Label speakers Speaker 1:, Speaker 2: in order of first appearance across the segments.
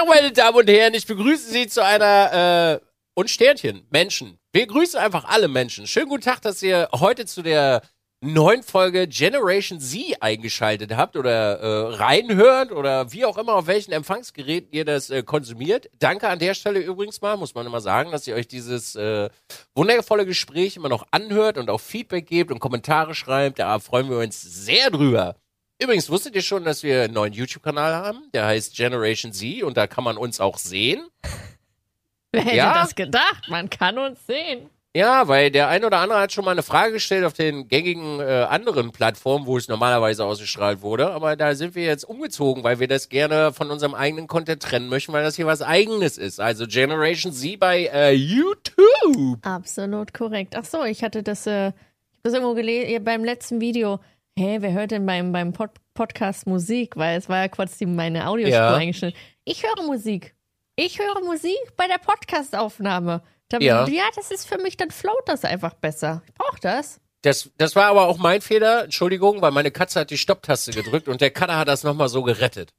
Speaker 1: Tag, meine Damen und Herren. Ich begrüße Sie zu einer äh, und Sternchen, Menschen. Wir grüßen einfach alle Menschen. Schönen guten Tag, dass ihr heute zu der neuen Folge Generation Z eingeschaltet habt oder äh, reinhört oder wie auch immer auf welchen Empfangsgeräten ihr das äh, konsumiert. Danke an der Stelle übrigens mal, muss man immer sagen, dass ihr euch dieses äh, wundervolle Gespräch immer noch anhört und auch Feedback gebt und Kommentare schreibt. Da freuen wir uns sehr drüber. Übrigens, wusstet ihr schon, dass wir einen neuen YouTube-Kanal haben? Der heißt Generation Z und da kann man uns auch sehen.
Speaker 2: Wer hätte
Speaker 1: Ja?
Speaker 2: das gedacht? Man kann uns sehen.
Speaker 1: Ja, weil der ein oder andere hat schon mal eine Frage gestellt auf den gängigen äh, anderen Plattformen, wo es normalerweise ausgestrahlt wurde. Aber da sind wir jetzt umgezogen, weil wir das gerne von unserem eigenen Content trennen möchten, weil das hier was Eigenes ist. Also Generation Z bei äh, YouTube.
Speaker 2: Absolut korrekt. Ach so, ich hatte das, äh, ich hab das irgendwo gelesen beim letzten Video. Hä, wer hört denn beim, beim Pod Podcast Musik? Weil es war ja kurz die, meine Audiospur
Speaker 1: Ja.
Speaker 2: eingestellt. Ich höre Musik. Ich höre Musik bei der Podcastaufnahme.
Speaker 1: Ja.
Speaker 2: ja, das ist für mich, dann float das einfach besser. Ich brauche das.
Speaker 1: Das, das war aber auch mein Fehler, Entschuldigung, weil meine Katze hat die Stopptaste gedrückt und der Cutter hat das nochmal so gerettet.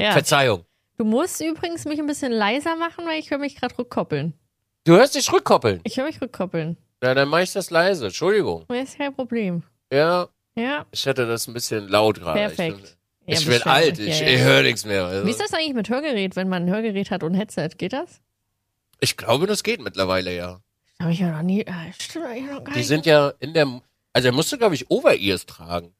Speaker 2: Ja.
Speaker 1: Verzeihung.
Speaker 2: Du musst übrigens mich ein bisschen leiser machen, weil ich höre mich gerade rückkoppeln.
Speaker 1: Du hörst dich rückkoppeln.
Speaker 2: Ich höre mich rückkoppeln.
Speaker 1: Na, dann mach ich das leise. Entschuldigung.
Speaker 2: Das ist kein Problem.
Speaker 1: Ja,
Speaker 2: Ja,
Speaker 1: ich hatte das ein bisschen laut gerade.
Speaker 2: perfekt.
Speaker 1: Ich,
Speaker 2: Ja,
Speaker 1: ich bin
Speaker 2: bestimmt.
Speaker 1: alt, ich,
Speaker 2: Ja,
Speaker 1: ich
Speaker 2: ja.
Speaker 1: höre nichts mehr. Also.
Speaker 2: Wie ist das eigentlich mit Hörgerät, wenn man ein Hörgerät hat und Headset? Geht das?
Speaker 1: Ich glaube, das geht mittlerweile ja.
Speaker 2: Habe ich ja noch nie. Äh, stimmt, ich noch gar
Speaker 1: Die
Speaker 2: nicht.
Speaker 1: sind ja in der, also er musste, glaube ich, Over-Ears tragen.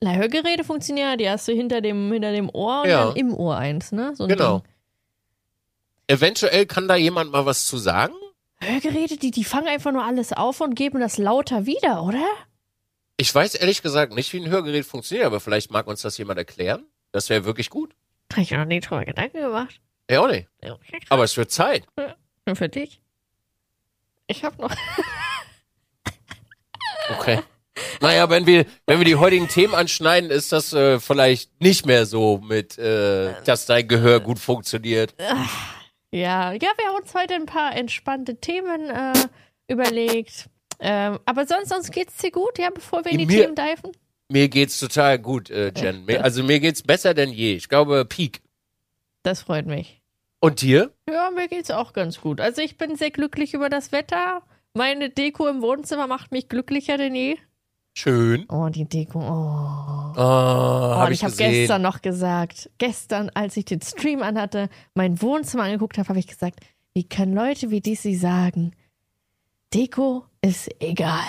Speaker 2: Na, Hörgeräte funktionieren ja, die hast du hinter dem, hinter dem Ohr und
Speaker 1: Ja.
Speaker 2: dann im Ohr eins, ne? So ein
Speaker 1: Genau.
Speaker 2: Ding.
Speaker 1: Eventuell kann da jemand mal was zu sagen.
Speaker 2: Hörgeräte, die, die fangen einfach nur alles auf und geben das lauter wieder, oder?
Speaker 1: Ich weiß ehrlich gesagt nicht, wie ein Hörgerät funktioniert, aber vielleicht mag uns das jemand erklären. Das wäre wirklich gut.
Speaker 2: Hab ich mir noch nie drüber Gedanken gemacht.
Speaker 1: Ja, auch nicht.
Speaker 2: Ja.
Speaker 1: Aber es wird Zeit.
Speaker 2: Nur für dich. Ich hab noch.
Speaker 1: Okay. Naja, wenn wir, wenn wir die heutigen Themen anschneiden, ist das äh, vielleicht nicht mehr so mit, äh, dass dein Gehör gut funktioniert.
Speaker 2: Ja, ja, wir haben uns heute ein paar entspannte Themen äh, überlegt. Ähm, aber sonst, sonst geht's dir gut, ja, bevor wir in die
Speaker 1: Mir-
Speaker 2: Themen diven?
Speaker 1: Mir geht's total gut, äh, Jen. Mir, also mir geht's besser denn je. Ich glaube, Peak.
Speaker 2: Das freut mich.
Speaker 1: Und dir?
Speaker 2: Ja, mir geht's auch ganz gut. Also ich bin sehr glücklich über das Wetter. Meine Deko im Wohnzimmer macht mich glücklicher denn je.
Speaker 1: Schön.
Speaker 2: Oh, die Deko. Oh.
Speaker 1: Oh,
Speaker 2: Oh,
Speaker 1: hab ich,
Speaker 2: ich habe gestern noch gesagt, gestern, als ich den Stream anhatte, mein Wohnzimmer angeguckt habe, habe ich gesagt, wie können Leute wie diese sagen, Deko ist egal.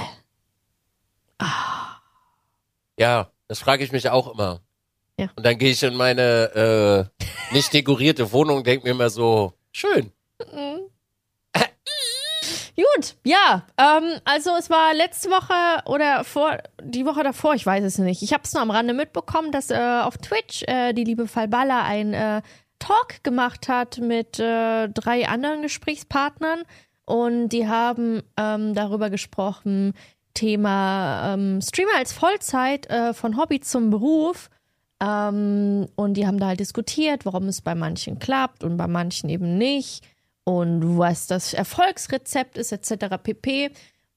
Speaker 1: Ja, das frage ich mich auch immer.
Speaker 2: Ja.
Speaker 1: Und dann gehe ich in meine äh, nicht dekorierte Wohnung und denke mir immer so, schön.
Speaker 2: Gut, ja, ähm, also es war letzte Woche oder vor die Woche davor, ich weiß es nicht. Ich habe es nur am Rande mitbekommen, dass äh, auf Twitch äh, die liebe Falballa ein äh, Talk gemacht hat mit äh, drei anderen Gesprächspartnern und die haben ähm, darüber gesprochen, Thema ähm, Streamer als Vollzeit äh, von Hobby zum Beruf. Ähm, und die haben da halt diskutiert, warum es bei manchen klappt und bei manchen eben nicht und was das Erfolgsrezept ist, etc. pp.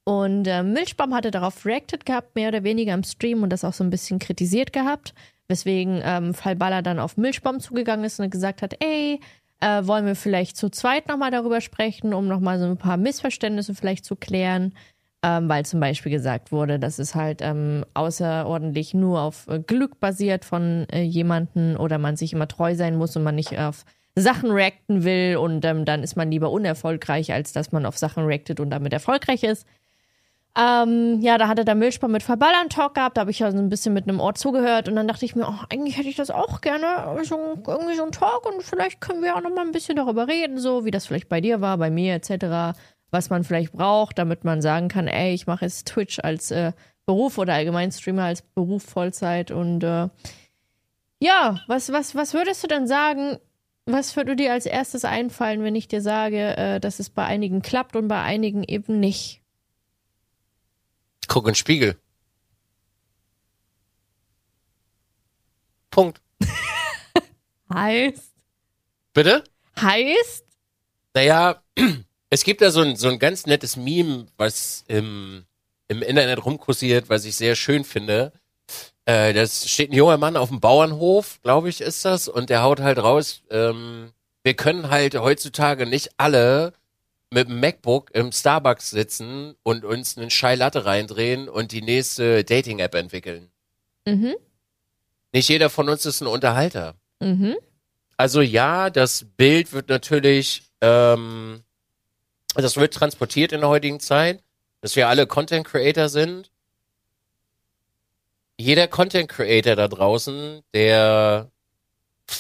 Speaker 2: Und äh, Milchbaum hatte darauf reacted gehabt, mehr oder weniger im Stream und das auch so ein bisschen kritisiert gehabt, weswegen ähm, Fallballer dann auf Milchbaum zugegangen ist und gesagt hat, ey, äh, wollen wir vielleicht zu zweit nochmal darüber sprechen, um nochmal so ein paar Missverständnisse vielleicht zu klären, ähm, weil zum Beispiel gesagt wurde, dass es halt ähm, außerordentlich nur auf äh, Glück basiert von äh, jemanden oder man sich immer treu sein muss und man nicht auf Sachen reacten will und ähm, dann ist man lieber unerfolgreich, als dass man auf Sachen reactet und damit erfolgreich ist. Ähm, ja, da hatte der Milchbaum mit Verballern Talk gehabt, da habe ich ja so ein bisschen mit einem Ohr zugehört und dann dachte ich mir, oh, eigentlich hätte ich das auch gerne, so, irgendwie so ein Talk und vielleicht können wir auch noch mal ein bisschen darüber reden, so wie das vielleicht bei dir war, bei mir etc., was man vielleicht braucht, damit man sagen kann, ey, ich mache jetzt Twitch als äh, Beruf oder allgemein Streamer als Beruf Vollzeit und äh, ja, was, was, was würdest du denn sagen, was würde dir als erstes einfallen, wenn ich dir sage, äh, dass es bei einigen klappt und bei einigen eben nicht?
Speaker 1: Guck in den Spiegel. Punkt.
Speaker 2: Heißt?
Speaker 1: Bitte?
Speaker 2: Heißt?
Speaker 1: Naja, es gibt da so ein, so ein ganz nettes Meme, was im, im Internet rumkursiert, was ich sehr schön finde. Äh, das steht ein junger Mann auf dem Bauernhof, glaube ich, ist das, und der haut halt raus, ähm, wir können halt heutzutage nicht alle mit dem MacBook im Starbucks sitzen und uns einen Schei Latte reindrehen und die nächste Dating-App entwickeln.
Speaker 2: Mhm.
Speaker 1: Nicht jeder von uns ist ein Unterhalter.
Speaker 2: Mhm.
Speaker 1: Also ja, das Bild wird natürlich, ähm, das wird transportiert in der heutigen Zeit, dass wir alle Content Creator sind. Jeder Content Creator da draußen, der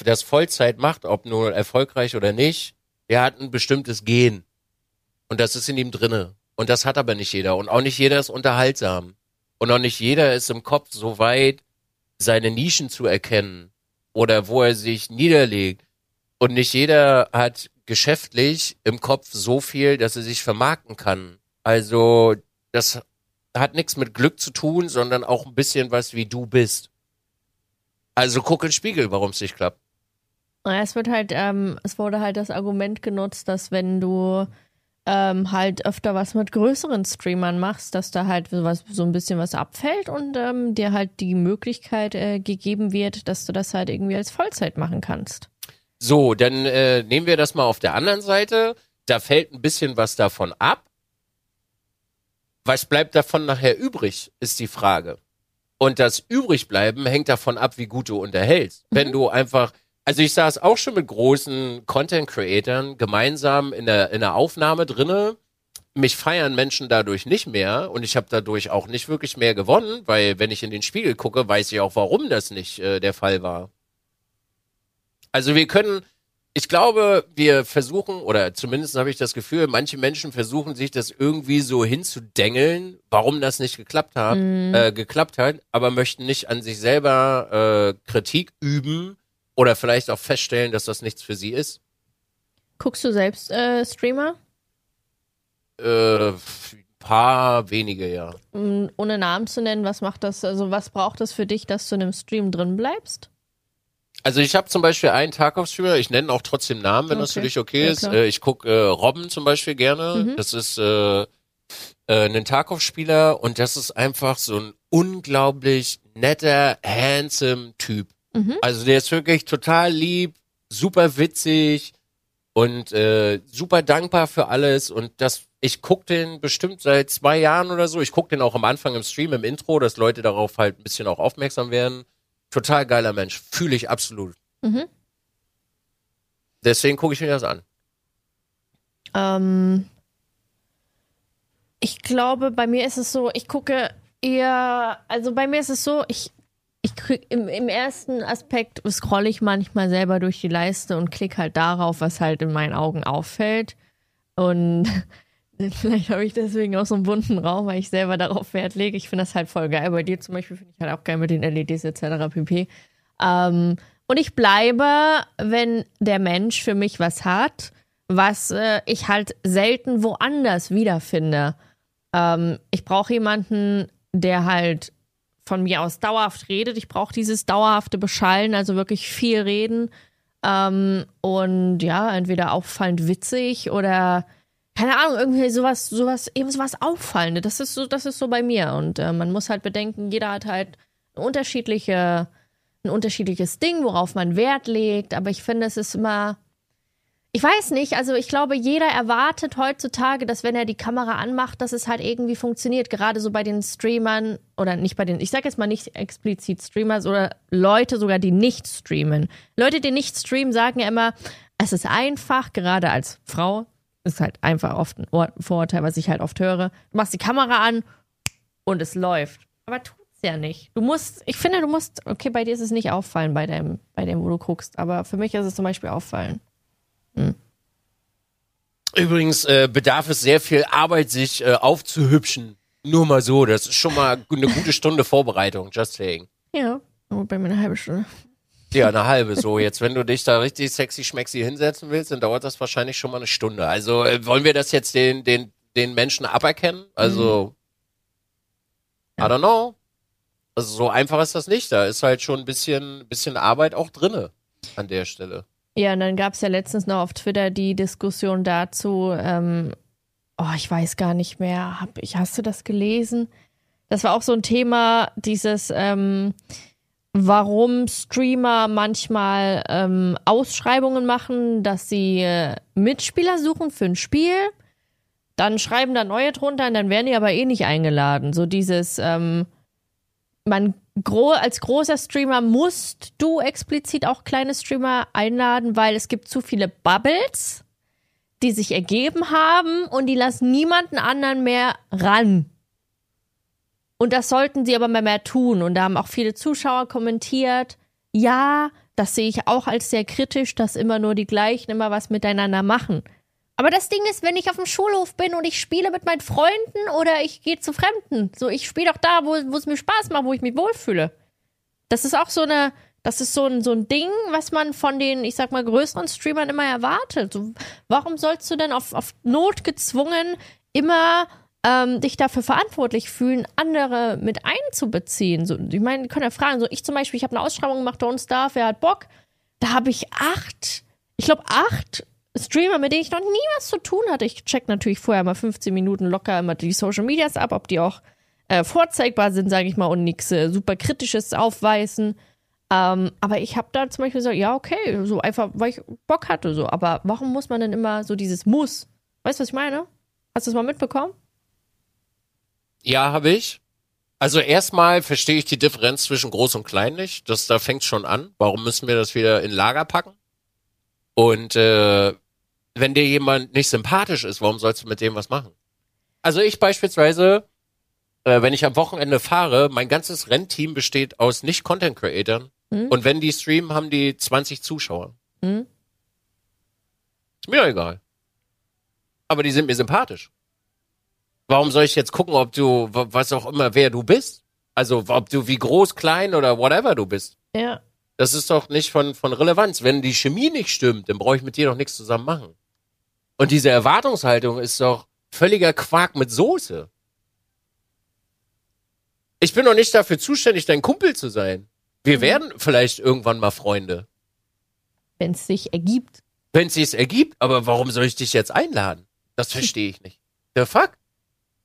Speaker 1: das Vollzeit macht, ob nur erfolgreich oder nicht, der hat ein bestimmtes Gen. Und das ist in ihm drinne. Und das hat aber nicht jeder. Und auch nicht jeder ist unterhaltsam. Und auch nicht jeder ist im Kopf so weit, seine Nischen zu erkennen oder wo er sich niederlegt. Und nicht jeder hat geschäftlich im Kopf so viel, dass er sich vermarkten kann. Also das hat nichts mit Glück zu tun, sondern auch ein bisschen was, wie du bist. Also guck in den Spiegel, warum es nicht klappt.
Speaker 2: Naja, Es wird halt, ähm, es wurde halt das Argument genutzt, dass wenn du ähm, halt öfter was mit größeren Streamern machst, dass da halt sowas, so ein bisschen was abfällt und ähm, dir halt die Möglichkeit äh, gegeben wird, dass du das halt irgendwie als Vollzeit machen kannst.
Speaker 1: So, dann äh, nehmen wir das mal auf der anderen Seite. Da fällt ein bisschen was davon ab. Was bleibt davon nachher übrig, ist die Frage. Und das Übrigbleiben hängt davon ab, wie gut du unterhältst. Wenn du einfach, also ich saß auch schon mit großen Content-Creatern gemeinsam in der, in der Aufnahme drinne. Mich feiern Menschen dadurch nicht mehr und ich habe dadurch auch nicht wirklich mehr gewonnen, weil wenn ich in den Spiegel gucke, weiß ich auch, warum das nicht äh, der Fall war. Also wir können, ich glaube, wir versuchen, oder zumindest habe ich das Gefühl, manche Menschen versuchen sich das irgendwie so hinzudengeln, warum das nicht geklappt hat, äh, geklappt hat, aber möchten nicht an sich selber äh, Kritik üben oder vielleicht auch feststellen, dass das nichts für sie ist.
Speaker 2: Guckst du selbst äh, Streamer?
Speaker 1: Äh, ein paar wenige, ja.
Speaker 2: Mm, Ohne Namen zu nennen, was macht das, also was braucht das für dich, dass du in einem Stream drin bleibst?
Speaker 1: Also ich habe zum Beispiel einen Tarkov-Streamer, ich nenne auch trotzdem Namen, wenn das für
Speaker 2: Okay.
Speaker 1: dich okay
Speaker 2: Ja,
Speaker 1: ist. Äh, ich guck äh, Robben zum Beispiel gerne. Das ist äh, äh, ein Tarkov-Spieler und das ist einfach so ein unglaublich netter, handsome Typ. Also der ist wirklich total lieb, super witzig und äh, super dankbar für alles und das ich guck den bestimmt seit zwei Jahren oder so. Ich guck den auch am Anfang im Stream, im Intro, dass Leute darauf halt ein bisschen auch aufmerksam werden. Total geiler Mensch, fühle ich absolut.
Speaker 2: Mhm.
Speaker 1: Deswegen gucke ich mir das an.
Speaker 2: Ähm, ich glaube, bei mir ist es so, ich gucke eher, also bei mir ist es so, ich, ich krieg im, im ersten Aspekt scrolle ich manchmal selber durch die Leiste und klicke halt darauf, was halt in meinen Augen auffällt. Und vielleicht habe ich deswegen auch so einen bunten Raum, weil ich selber darauf Wert lege. Ich finde das halt voll geil. Bei dir zum Beispiel finde ich halt auch geil mit den LEDs etc. pp. Ähm, und ich bleibe, wenn der Mensch für mich was hat, was äh, ich halt selten woanders wiederfinde. Ähm, ich brauche jemanden, der halt von mir aus dauerhaft redet. Ich brauche dieses dauerhafte Beschallen, also wirklich viel reden. Ähm, und ja, entweder auffallend witzig oder keine Ahnung, irgendwie sowas, sowas, eben sowas Auffallendes. Das ist so, das ist so bei mir. Und äh, man muss halt bedenken, jeder hat halt unterschiedliche, ein unterschiedliches Ding, worauf man Wert legt. Aber ich finde, es ist immer, ich weiß nicht, also ich glaube, jeder erwartet heutzutage, dass wenn er die Kamera anmacht, dass es halt irgendwie funktioniert. Gerade so bei den Streamern oder nicht bei den, ich sage jetzt mal nicht explizit Streamers oder Leute sogar, die nicht streamen. Leute, die nicht streamen, sagen ja immer, es ist einfach, gerade als Frau, ist halt einfach oft ein Vorurteil, was ich halt oft höre. Du machst die Kamera an und es läuft. Aber tut's ja nicht. Du musst, ich finde, du musst, okay, bei dir ist es nicht auffallen bei dem, bei dem, wo du guckst, aber für mich ist es zum Beispiel auffallen.
Speaker 1: Übrigens äh, bedarf es sehr viel Arbeit, sich äh, aufzuhübschen. Nur mal so, das ist schon mal eine gute Stunde Vorbereitung, just saying.
Speaker 2: Ja, aber bei mir eine halbe Stunde.
Speaker 1: Ja, eine halbe so. Jetzt, wenn du dich da richtig sexy schmexy hinsetzen willst, dann dauert das wahrscheinlich schon mal eine Stunde. Also äh, wollen wir das jetzt den, den, den Menschen aberkennen? Also, I don't know. Also so einfach ist das nicht. Da ist halt schon ein bisschen, bisschen Arbeit auch drinne an der Stelle.
Speaker 2: Ja, und dann gab es ja letztens noch auf Twitter die Diskussion dazu, ähm, oh, ich weiß gar nicht mehr, hab ich, hast du das gelesen? das war auch so ein Thema, dieses, ähm, warum Streamer manchmal ähm, Ausschreibungen machen, dass sie äh, Mitspieler suchen für ein Spiel. Dann schreiben da neue drunter und dann werden die aber eh nicht eingeladen. So dieses, ähm, man gro als großer Streamer musst du explizit auch kleine Streamer einladen, weil es gibt zu viele Bubbles, die sich ergeben haben und die lassen niemanden anderen mehr ran. Und das sollten sie aber mal mehr tun. Und da haben auch viele Zuschauer kommentiert, ja, das sehe ich auch als sehr kritisch, dass immer nur die gleichen immer was miteinander machen. Aber das Ding ist, wenn ich auf dem Schulhof bin und ich spiele mit meinen Freunden oder ich gehe zu Fremden, so ich spiele doch da, wo, es mir Spaß macht, wo ich mich wohlfühle. Das ist auch so eine, das ist so ein, so ein Ding, was man von den, ich sag mal, größeren Streamern immer erwartet. So, warum sollst du denn auf, auf Not gezwungen immer ähm, dich dafür verantwortlich fühlen, andere mit einzubeziehen? So, ich meine, können ja fragen, so ich zum Beispiel, ich habe eine Ausschreibung gemacht, Don't Starve, wer hat Bock? Da habe ich acht, ich glaube acht Streamer, mit denen ich noch nie was zu tun hatte. Ich check natürlich vorher mal 15 Minuten locker immer die Social Medias ab, ob die auch äh, vorzeigbar sind, sage ich mal, und nichts äh, super Kritisches aufweisen. Ähm, aber ich habe da zum Beispiel gesagt, ja, okay, so einfach, weil ich Bock hatte, so. Aber warum muss man denn immer so dieses Muss? Weißt du, was ich meine? Hast du das mal mitbekommen?
Speaker 1: Ja, habe ich. Also erstmal verstehe ich die Differenz zwischen groß und klein nicht. Das, da fängt schon an. Warum müssen wir das wieder in Lager packen? Und äh, wenn dir jemand nicht sympathisch ist, warum sollst du mit dem was machen? Also ich beispielsweise, äh, wenn ich am Wochenende fahre, mein ganzes Rennteam besteht aus Nicht-Content-Creatern. Mhm. Und wenn die streamen, haben die 20 Zuschauer. Mhm. Ist mir egal. Aber die sind mir sympathisch. Warum soll ich jetzt gucken, ob du, was auch immer, wer du bist? Also, ob du wie groß, klein oder whatever du bist.
Speaker 2: Ja.
Speaker 1: Das ist doch nicht von, von Relevanz. Wenn die Chemie nicht stimmt, dann brauche ich mit dir doch nichts zusammen machen. Und diese Erwartungshaltung ist doch völliger Quark mit Soße. Ich bin doch nicht dafür zuständig, dein Kumpel zu sein. Wir mhm. werden vielleicht irgendwann mal Freunde.
Speaker 2: Wenn es sich ergibt.
Speaker 1: Wenn es sich ergibt, aber warum soll ich dich jetzt einladen? Das verstehe ich nicht. The fuck?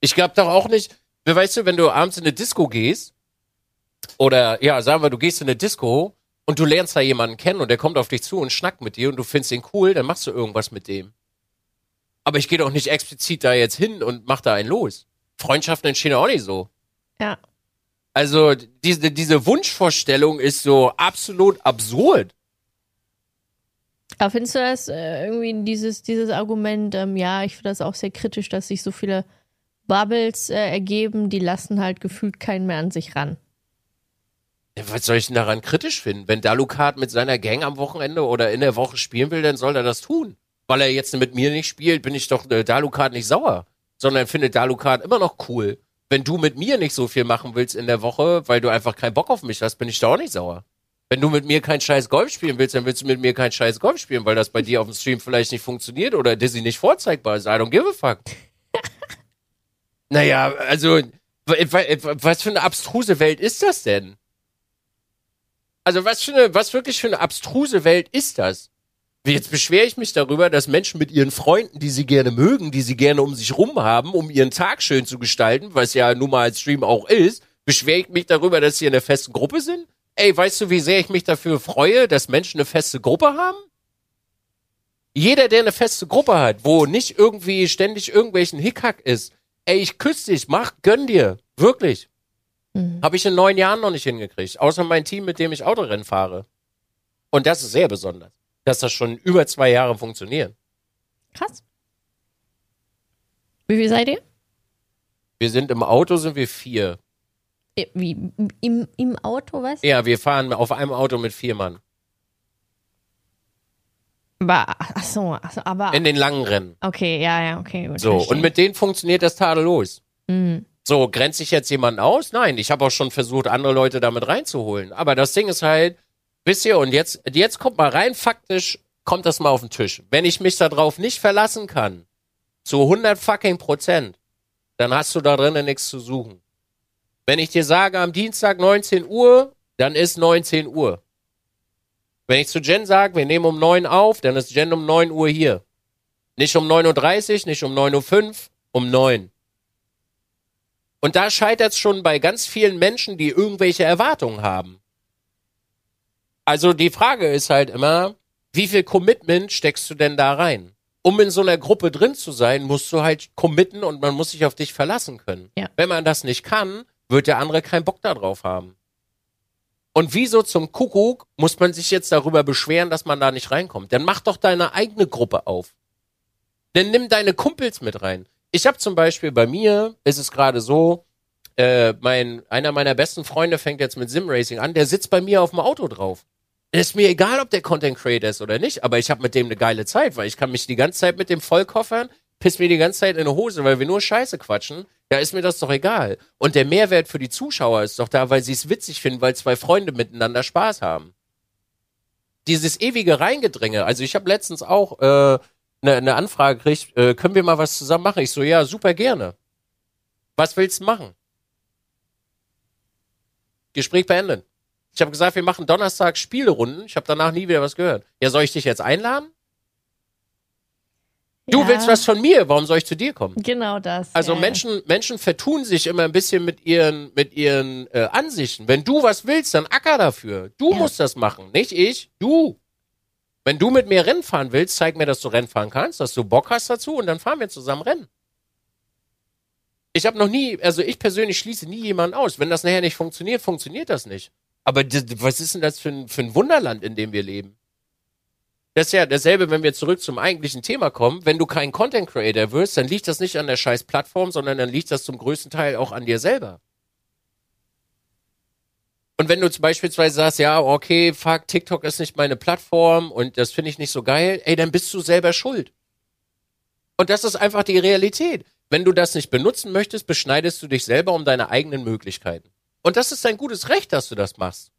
Speaker 1: Ich glaube doch auch nicht, weißt du, wenn du abends in eine Disco gehst, oder ja, sagen wir, du gehst in eine Disco und du lernst da jemanden kennen und der kommt auf dich zu und schnackt mit dir und du findest ihn cool, dann machst du irgendwas mit dem. Aber ich gehe doch nicht explizit da jetzt hin und mach da einen los. Freundschaften entstehen auch nicht so.
Speaker 2: Ja.
Speaker 1: Also diese, diese Wunschvorstellung ist so absolut absurd.
Speaker 2: Aber findest du das äh, irgendwie dieses, dieses Argument, ähm, ja, ich finde das auch sehr kritisch, dass sich so viele Bubbles äh, ergeben, die lassen halt gefühlt keinen mehr an sich ran.
Speaker 1: Was soll ich denn daran kritisch finden? Wenn Dalukat mit seiner Gang am Wochenende oder in der Woche spielen will, dann soll er das tun weil er jetzt mit mir nicht spielt, bin ich doch äh, Dalukat nicht sauer, sondern finde Dalukat immer noch cool. Wenn du mit mir nicht so viel machen willst in der Woche, weil du einfach keinen Bock auf mich hast, bin ich da auch nicht sauer. Wenn du mit mir kein scheiß Golf spielen willst, dann willst du mit mir kein scheiß Golf spielen, weil das bei dir auf dem Stream vielleicht nicht funktioniert oder Dizzy nicht vorzeigbar ist. I don't give a fuck. naja, also, was für eine abstruse Welt ist das denn? Also, was für eine, was wirklich für eine abstruse Welt ist das? Jetzt beschwere ich mich darüber, dass Menschen mit ihren Freunden, die sie gerne mögen, die sie gerne um sich rum haben, um ihren Tag schön zu gestalten, was ja nun mal als Stream auch ist, beschwere ich mich darüber, dass sie in einer festen Gruppe sind? Ey, weißt du, wie sehr ich mich dafür freue, dass Menschen eine feste Gruppe haben? Jeder, der eine feste Gruppe hat, wo nicht irgendwie ständig irgendwelchen Hickhack ist, ey, ich küsse dich, mach, gönn dir. Wirklich. Mhm. Habe ich in neun Jahren noch nicht hingekriegt. Außer mein Team, mit dem ich Autorennen fahre. Und das ist sehr besonders dass das schon über zwei Jahre funktioniert.
Speaker 2: Krass. Wie viel seid ihr?
Speaker 1: Wir sind im Auto, sind wir vier.
Speaker 2: Äh, wie? Im, im Auto, was?
Speaker 1: Ja, wir fahren auf einem Auto mit vier Mann.
Speaker 2: Achso, ach so, aber.
Speaker 1: In den langen Rennen.
Speaker 2: Okay, ja, ja, okay.
Speaker 1: Gut, so, verstehe. und mit denen funktioniert das tadellos. Mhm. So, grenzt sich jetzt jemand aus? Nein, ich habe auch schon versucht, andere Leute damit reinzuholen. Aber das Ding ist halt, Wisst ihr, und jetzt, jetzt kommt mal rein, faktisch kommt das mal auf den Tisch. Wenn ich mich darauf nicht verlassen kann, zu 100 fucking Prozent, dann hast du da drinnen nichts zu suchen. Wenn ich dir sage, am Dienstag 19 Uhr, dann ist 19 Uhr. Wenn ich zu Jen sage, wir nehmen um 9 auf, dann ist Jen um 9 Uhr hier. Nicht um 9.30 Uhr, nicht um 9.05 Uhr, um 9. Und da scheitert es schon bei ganz vielen Menschen, die irgendwelche Erwartungen haben. Also die Frage ist halt immer, wie viel Commitment steckst du denn da rein? Um in so einer Gruppe drin zu sein, musst du halt committen und man muss sich auf dich verlassen können.
Speaker 2: Ja.
Speaker 1: Wenn man das nicht kann, wird der andere keinen Bock darauf haben. Und wieso zum Kuckuck muss man sich jetzt darüber beschweren, dass man da nicht reinkommt? Dann mach doch deine eigene Gruppe auf. Dann nimm deine Kumpels mit rein. Ich habe zum Beispiel bei mir, ist es gerade so, äh, mein, einer meiner besten Freunde fängt jetzt mit Simracing an, der sitzt bei mir auf dem Auto drauf. Ist mir egal, ob der Content Creator ist oder nicht, aber ich habe mit dem eine geile Zeit, weil ich kann mich die ganze Zeit mit dem vollkoffern, piss mir die ganze Zeit in die Hose, weil wir nur Scheiße quatschen. Da ist mir das doch egal. Und der Mehrwert für die Zuschauer ist doch da, weil sie es witzig finden, weil zwei Freunde miteinander Spaß haben. Dieses ewige Reingedränge. Also ich habe letztens auch äh, eine ne Anfrage gekriegt, äh, können wir mal was zusammen machen? Ich so, ja, super gerne. Was willst du machen? Gespräch beenden. Ich habe gesagt, wir machen Donnerstag Spielerunden. Ich habe danach nie wieder was gehört. Ja, soll ich dich jetzt einladen? Du
Speaker 2: Ja,
Speaker 1: willst was von mir, warum soll ich zu dir kommen?
Speaker 2: Genau das.
Speaker 1: Also
Speaker 2: ja.
Speaker 1: Menschen, Menschen vertun sich immer ein bisschen mit ihren, mit ihren äh, Ansichten. Wenn du was willst, dann acker dafür. Du
Speaker 2: Ja.
Speaker 1: musst das machen, nicht ich, du. Wenn du mit mir Rennen fahren willst, zeig mir, dass du Rennen fahren kannst, dass du Bock hast dazu und dann fahren wir zusammen Rennen. Ich habe noch nie, also ich persönlich schließe nie jemanden aus. Wenn das nachher nicht funktioniert, funktioniert das nicht. Aber was ist denn das für ein, für ein Wunderland, in dem wir leben? Das ist ja dasselbe, wenn wir zurück zum eigentlichen Thema kommen. Wenn du kein Content Creator wirst, dann liegt das nicht an der scheiß Plattform, sondern dann liegt das zum größten Teil auch an dir selber. Und wenn du zum beispielsweise sagst, ja, okay, fuck, TikTok ist nicht meine Plattform und das finde ich nicht so geil, ey, dann bist du selber schuld. Und das ist einfach die Realität. Wenn du das nicht benutzen möchtest, beschneidest du dich selber um deine eigenen Möglichkeiten. Und das ist dein gutes Recht, dass du das machst.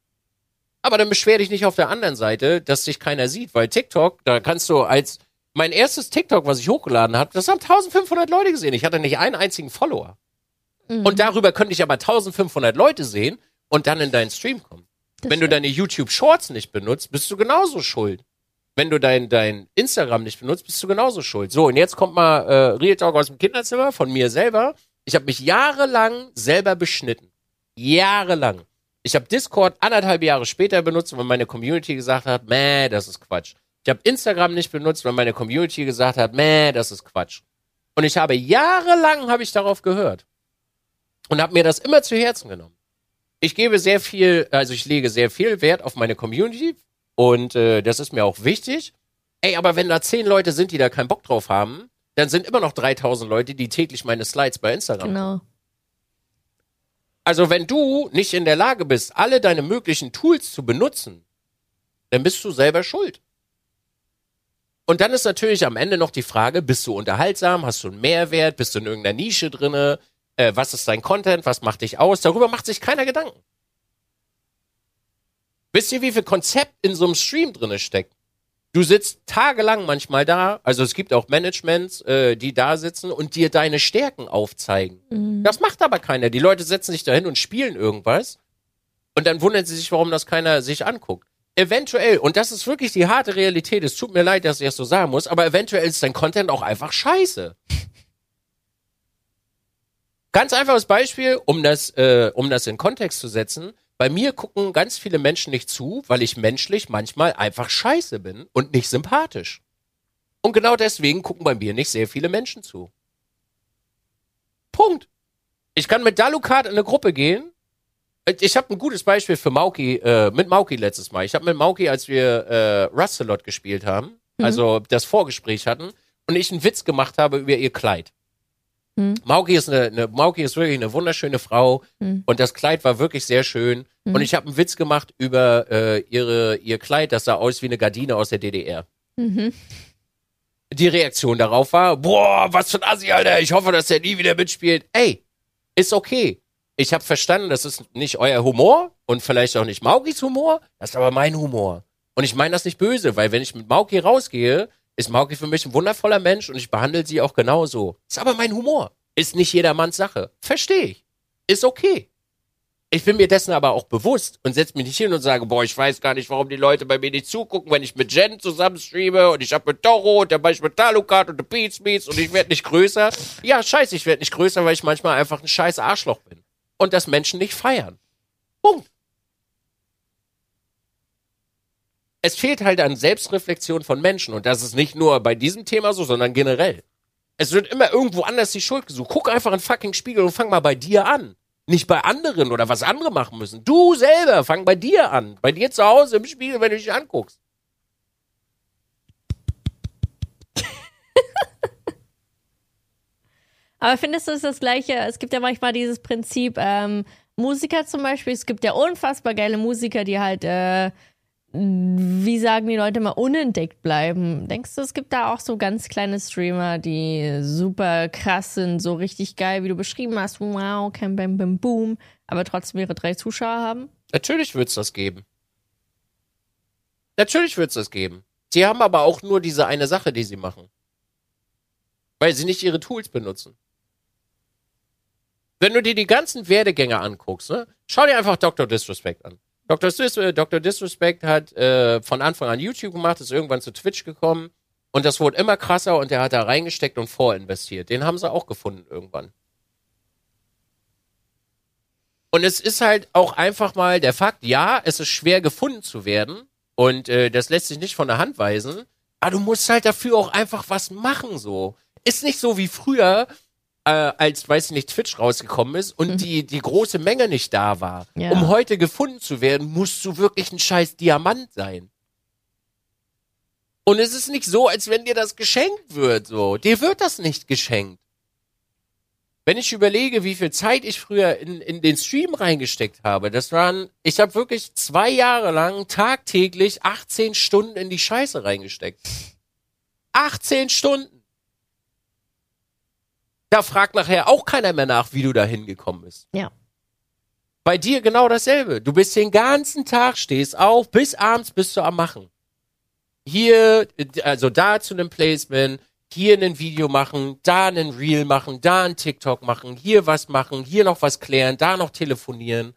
Speaker 1: Aber dann beschwer dich nicht auf der anderen Seite, dass dich keiner sieht, weil TikTok, da kannst du als mein erstes TikTok, was ich hochgeladen habe, das haben 1500 Leute gesehen. Ich hatte nicht einen einzigen Follower.
Speaker 2: Mhm.
Speaker 1: Und darüber könnte ich aber 1500 Leute sehen und dann in deinen Stream kommen.
Speaker 2: Das
Speaker 1: Wenn du deine YouTube Shorts nicht benutzt, bist du genauso schuld. Wenn du dein, dein Instagram nicht benutzt, bist du genauso schuld. So, und jetzt kommt mal äh, Real Talk aus dem Kinderzimmer von mir selber. Ich habe mich jahrelang selber beschnitten. Jahrelang. Ich habe Discord anderthalb Jahre später benutzt, weil meine Community gesagt hat, meh, das ist Quatsch. Ich habe Instagram nicht benutzt, weil meine Community gesagt hat, meh, das ist Quatsch. Und ich habe jahrelang habe ich darauf gehört und habe mir das immer zu Herzen genommen. Ich gebe sehr viel, also ich lege sehr viel Wert auf meine Community und äh, das ist mir auch wichtig. Ey, aber wenn da zehn Leute sind, die da keinen Bock drauf haben, dann sind immer noch 3000 Leute, die täglich meine Slides bei Instagram
Speaker 2: Genau.
Speaker 1: also wenn du nicht in der Lage bist, alle deine möglichen Tools zu benutzen, dann bist du selber schuld. Und dann ist natürlich am Ende noch die Frage, bist du unterhaltsam, hast du einen Mehrwert, bist du in irgendeiner Nische drinne, äh, was ist dein Content, was macht dich aus? Darüber macht sich keiner Gedanken. Wisst ihr, wie viel Konzept in so einem Stream drinne steckt? Du sitzt tagelang manchmal da, also es gibt auch Managements, äh, die da sitzen und dir deine Stärken aufzeigen.
Speaker 2: Mhm.
Speaker 1: Das macht aber keiner. Die Leute setzen sich dahin und spielen irgendwas und dann wundern sie sich, warum das keiner sich anguckt. Eventuell, und das ist wirklich die harte Realität, es tut mir leid, dass ich das so sagen muss, aber eventuell ist dein Content auch einfach scheiße. Ganz einfaches Beispiel, um das, äh, um das in Kontext zu setzen. Bei mir gucken ganz viele Menschen nicht zu, weil ich menschlich manchmal einfach scheiße bin und nicht sympathisch. Und genau deswegen gucken bei mir nicht sehr viele Menschen zu. Punkt. Ich kann mit Dalukat in eine Gruppe gehen. Ich habe ein gutes Beispiel für Mauki, äh, mit Mauki letztes Mal. Ich habe mit Mauki, als wir äh, Rustelot gespielt haben, also das Vorgespräch hatten, und ich einen Witz gemacht habe über ihr Kleid.
Speaker 2: Mhm.
Speaker 1: Mauki ist eine, eine Mauki ist wirklich eine wunderschöne Frau
Speaker 2: Mhm.
Speaker 1: und das Kleid war wirklich sehr schön.
Speaker 2: Mhm.
Speaker 1: Und ich habe einen Witz gemacht über äh, ihre ihr Kleid, das sah aus wie eine Gardine aus der DDR.
Speaker 2: Mhm.
Speaker 1: Die Reaktion darauf war, boah, was für ein Assi, Alter, ich hoffe, dass er nie wieder mitspielt. Ey, ist okay. Ich habe verstanden, das ist nicht euer Humor und vielleicht auch nicht Maukis Humor, das ist aber mein Humor. Und ich meine das nicht böse, weil wenn ich mit Mauki rausgehe, ist Mauki für mich ein wundervoller Mensch und ich behandle sie auch genauso. Ist aber mein Humor. Ist nicht jedermanns Sache. Verstehe ich. Ist okay. Ich bin mir dessen aber auch bewusst und setze mich nicht hin und sage, boah, ich weiß gar nicht, warum die Leute bei mir nicht zugucken, wenn ich mit Jen zusammen streame und ich hab mit Toro und dann mach ich mit Talukat und The Beats Beats und ich werde nicht größer. Ja, scheiße, ich werde nicht größer, weil ich manchmal einfach ein scheiß Arschloch bin. Und das Menschen nicht feiern. Punkt. Es fehlt halt an Selbstreflexion von Menschen und das ist nicht nur bei diesem Thema so, sondern generell. Es wird immer irgendwo anders die Schuld gesucht. Guck einfach in fucking Spiegel und fang mal bei dir an. Nicht bei anderen oder was andere machen müssen. Du selber, fang bei dir an. Bei dir zu Hause im Spiegel, wenn du dich anguckst.
Speaker 2: Aber findest du es das Gleiche? Es gibt ja manchmal dieses Prinzip, ähm, Musiker zum Beispiel, es gibt ja unfassbar geile Musiker, die halt, äh, wie sagen die Leute mal, unentdeckt bleiben. Denkst du, es gibt da auch so ganz kleine Streamer, die super krass sind, so richtig geil, wie du beschrieben hast, wow, kein Bam Bam Boom, aber trotzdem ihre drei Zuschauer haben?
Speaker 1: Natürlich wird's das geben. Natürlich wird's das geben. Sie haben aber auch nur diese eine Sache, die sie machen. Weil sie nicht ihre Tools benutzen. Wenn du dir die ganzen Werdegänge anguckst, ne, schau dir einfach Dr. Disrespect an. Dr. Äh, Dr. Disrespect hat äh, von Anfang an YouTube gemacht, ist irgendwann zu Twitch gekommen und das wurde immer krasser und der hat da reingesteckt und vorinvestiert. Den haben sie auch gefunden irgendwann. Und es ist halt auch einfach mal der Fakt, ja, es ist schwer gefunden zu werden und äh, das lässt sich nicht von der Hand weisen, aber du musst halt dafür auch einfach was machen so. Ist nicht so wie früher, äh, als, weiß ich nicht, Twitch rausgekommen ist und die, die große Menge nicht da war.
Speaker 2: Ja.
Speaker 1: Um heute gefunden zu werden, musst du wirklich ein scheiß Diamant sein. Und es ist nicht so, als wenn dir das geschenkt wird, so. Dir wird das nicht geschenkt. Wenn ich überlege, wie viel Zeit ich früher in, in den Stream reingesteckt habe, das waren, ich habe wirklich zwei Jahre lang tagtäglich 18 Stunden in die Scheiße reingesteckt. 18 Stunden. Da fragt nachher auch keiner mehr nach, wie du da hingekommen bist.
Speaker 2: Ja.
Speaker 1: Bei dir genau dasselbe. Du bist den ganzen Tag, stehst auf, bis abends bist du am Machen. Hier, also da zu einem Placement, hier ein Video machen, da einen Reel machen, da ein TikTok machen, hier was machen, hier noch was klären, da noch telefonieren.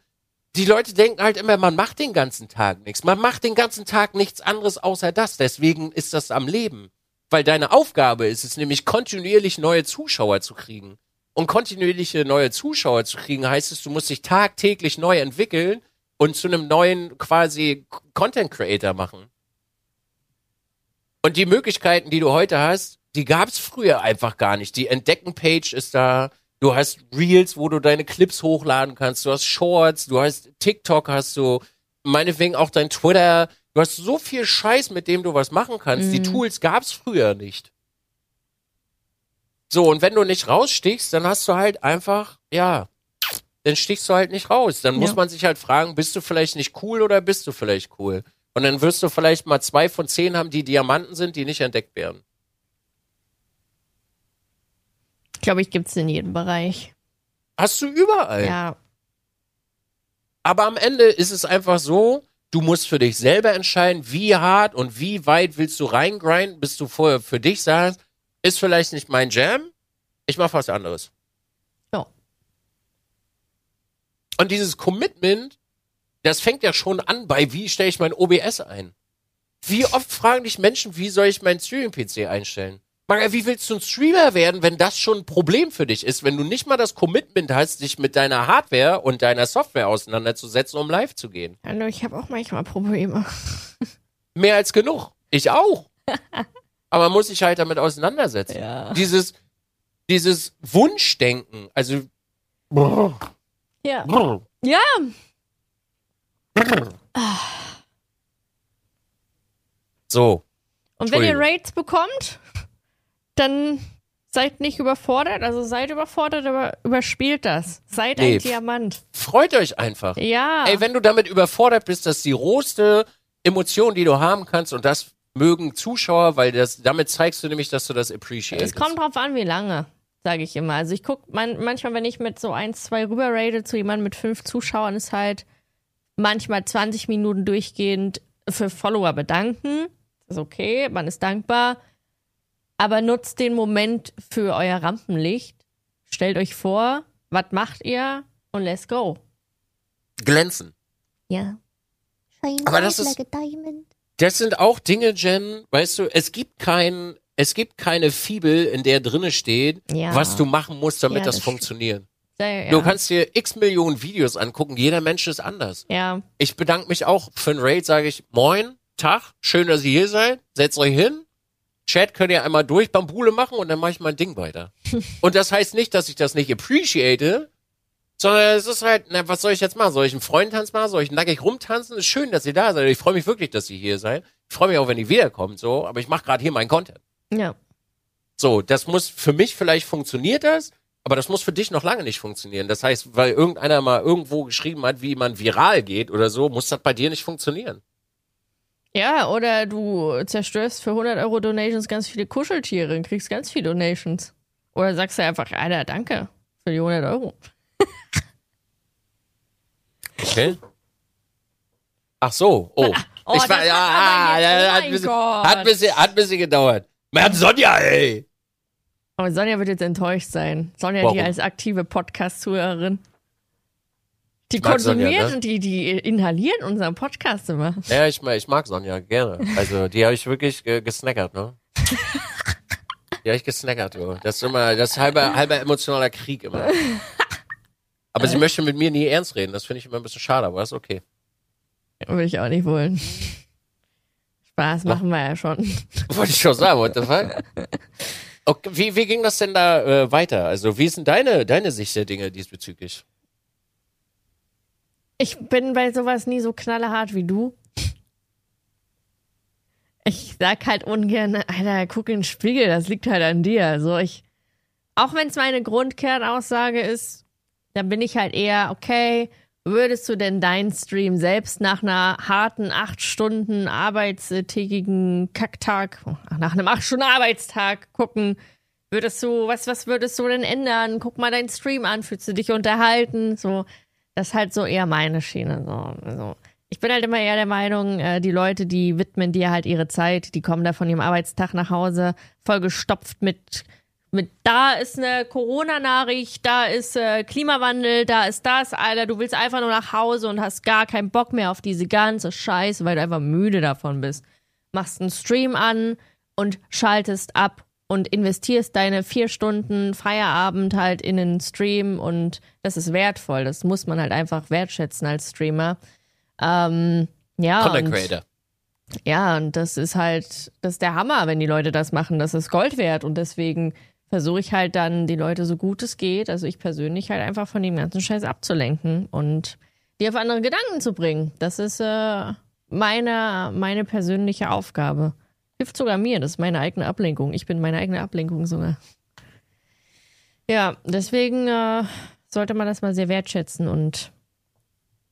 Speaker 1: Die Leute denken halt immer, man macht den ganzen Tag nichts. Man macht den ganzen Tag nichts anderes außer das. Deswegen ist das am Leben. Weil deine Aufgabe ist es nämlich, kontinuierlich neue Zuschauer zu kriegen. Und kontinuierliche neue Zuschauer zu kriegen, heißt es, du musst dich tagtäglich neu entwickeln und zu einem neuen quasi Content Creator machen. Und die Möglichkeiten, die du heute hast, die gab es früher einfach gar nicht. Die Entdecken-Page ist da. Du hast Reels, wo du deine Clips hochladen kannst. Du hast Shorts, du hast TikTok, hast du meinetwegen auch dein Twitter. Du hast so viel Scheiß, mit dem du was machen kannst. Die Tools gab's früher nicht. So, und wenn du nicht rausstichst, dann hast du halt einfach, ja, dann stichst du halt nicht raus. Dann muss
Speaker 2: Ja.
Speaker 1: man sich halt fragen, bist du vielleicht nicht cool oder bist du vielleicht cool? Und dann wirst du vielleicht mal zwei von zehn haben, die Diamanten sind, die nicht entdeckt werden.
Speaker 2: Glaube ich, gibt's in jedem Bereich.
Speaker 1: Hast du überall.
Speaker 2: Ja.
Speaker 1: Aber am Ende ist es einfach so, du musst für dich selber entscheiden, wie hart und wie weit willst du reingrinden, bis du vorher für dich sagst, ist vielleicht nicht mein Jam, ich mach was anderes.
Speaker 2: Ja.
Speaker 1: Und dieses Commitment, das fängt ja schon an bei, wie stelle ich mein OBS ein? Wie oft fragen dich Menschen, wie soll ich meinen Streaming-PC einstellen? Wie willst du ein Streamer werden, wenn das schon ein Problem für dich ist, wenn du nicht mal das Commitment hast, dich mit deiner Hardware und deiner Software auseinanderzusetzen, um live zu gehen?
Speaker 2: Hallo, ich habe auch manchmal Probleme.
Speaker 1: Mehr als genug. Ich auch. Aber man muss sich halt damit auseinandersetzen.
Speaker 2: Ja.
Speaker 1: Dieses, dieses Wunschdenken, also
Speaker 2: Ja. Ja.
Speaker 1: so.
Speaker 2: Und wenn ihr. Raids bekommt, dann seid nicht überfordert. Also seid überfordert, aber überspielt das. Seid
Speaker 1: Nee.
Speaker 2: ein Diamant.
Speaker 1: Freut euch einfach.
Speaker 2: Ja.
Speaker 1: Ey, wenn du damit überfordert bist, das ist die rohste Emotion, die du haben kannst und das mögen Zuschauer, weil das, damit zeigst du nämlich, dass du das appreciatest.
Speaker 2: es kommt drauf an, wie lange, sage ich immer. Also ich guck man, manchmal, wenn ich mit so eins, zwei rüber raide zu jemandem mit fünf Zuschauern, ist halt manchmal 20 Minuten durchgehend für Follower bedanken. Ist okay, man ist dankbar. Aber nutzt den Moment für euer Rampenlicht. Stellt euch vor, was macht ihr und let's go.
Speaker 1: glänzen.
Speaker 2: Ja.
Speaker 1: Aber das ist-
Speaker 2: like a diamond.
Speaker 1: Das sind auch Dinge, Jen, weißt du, es gibt kein, es gibt keine Fibel, in der drinne steht,
Speaker 2: Ja.
Speaker 1: was du machen musst, damit
Speaker 2: Ja,
Speaker 1: das,
Speaker 2: das
Speaker 1: funktioniert.
Speaker 2: Ja, ja.
Speaker 1: Du kannst dir x Millionen Videos angucken, jeder Mensch ist anders.
Speaker 2: ja.
Speaker 1: Ich bedanke mich auch für ein Raid, sage ich, moin, Tag, schön, dass ihr hier seid, setzt euch hin, Chat könnt ihr einmal durch Bambule machen und dann mache ich mein Ding weiter. und das heißt nicht, dass ich das nicht appreciate, sondern es ist halt, na, was soll ich jetzt machen? Soll ich einen Freundentanz machen? Soll ich nackig rumtanzen? Ist schön, dass ihr da seid. Ich freue mich wirklich, dass ihr hier seid. Ich freue mich auch, wenn ihr wiederkommt, so, aber ich mache gerade hier meinen Content.
Speaker 2: Ja.
Speaker 1: So, das muss für mich vielleicht funktioniert das, aber das muss für dich noch lange nicht funktionieren. Das heißt, weil irgendeiner mal irgendwo geschrieben hat, wie man viral geht oder so, muss das bei dir nicht funktionieren.
Speaker 2: Ja, oder du zerstörst für 100 Euro Donations ganz viele Kuscheltiere und kriegst ganz viele Donations. Oder sagst du einfach, Alter, danke für die 100 Euro.
Speaker 1: Okay. Ach so, oh.
Speaker 2: Oh,
Speaker 1: ich war,
Speaker 2: hat
Speaker 1: ja, ah, ja,
Speaker 2: oh
Speaker 1: hat, ein bisschen, hat, ein bisschen, hat ein bisschen gedauert. Man, Sonja, ey.
Speaker 2: Aber Sonja wird jetzt enttäuscht sein. Sonja,
Speaker 1: Warum?
Speaker 2: die als aktive Podcast-Zuhörerin. Die
Speaker 1: mag Sonja, ne?
Speaker 2: und die, die inhaliert unseren Podcast immer.
Speaker 1: Ja, ich, mag- ich mag Sonja gerne. Also, die habe ich wirklich ge gesnackert, ne? Die habe ich gesnackert, du. Das ist immer, das ist halber, halber emotionaler Krieg immer. Aber sie möchte mit mir nie ernst reden. Das finde ich immer ein bisschen schade, aber ist okay.
Speaker 2: Würde ich auch nicht wollen. Spaß machen wir ja schon.
Speaker 1: Wollte ich schon sagen, what the fuck? Okay, wie, wie ging das denn da äh, weiter? Also, wie ist denn deine, deine Sicht der Dinge diesbezüglich?
Speaker 2: Ich bin bei sowas nie so knallhart wie du. Ich sag halt ungern, Alter, guck in den Spiegel, das liegt halt an dir. Also ich, auch wenn es meine Grundkernaussage ist, dann bin ich halt eher, okay, würdest du denn deinen Stream selbst nach einer harten acht Stunden arbeitstägigen Kacktag, nach einem acht Stunden Arbeitstag gucken, würdest du, was, was würdest du denn ändern? Guck mal deinen Stream an, fühlst du dich unterhalten? So, das ist halt so eher meine Schiene. So. Also, ich bin halt immer eher der Meinung, äh, die Leute, die widmen dir halt ihre Zeit, die kommen da von ihrem Arbeitstag nach Hause, vollgestopft mit, mit da ist eine Corona-Nachricht, da ist äh, Klimawandel, da ist das, Alter, du willst einfach nur nach Hause und hast gar keinen Bock mehr auf diese ganze Scheiße, weil du einfach müde davon bist. Machst einen Stream an und schaltest ab und investierst deine vier Stunden Feierabend halt in den Stream und das ist wertvoll. Das muss man halt einfach wertschätzen als Streamer. Ähm, ja,
Speaker 1: Content
Speaker 2: und,
Speaker 1: Creator.
Speaker 2: ja, und das ist halt, das ist der Hammer, wenn die Leute das machen. Das ist Gold wert und deswegen versuche ich halt dann, die Leute so gut es geht, also ich persönlich halt einfach von dem ganzen Scheiß abzulenken und die auf andere Gedanken zu bringen. Das ist äh, meine, meine persönliche Aufgabe. Hilft sogar mir, das ist meine eigene Ablenkung. Ich bin meine eigene Ablenkung sogar. Ja, deswegen äh, sollte man das mal sehr wertschätzen und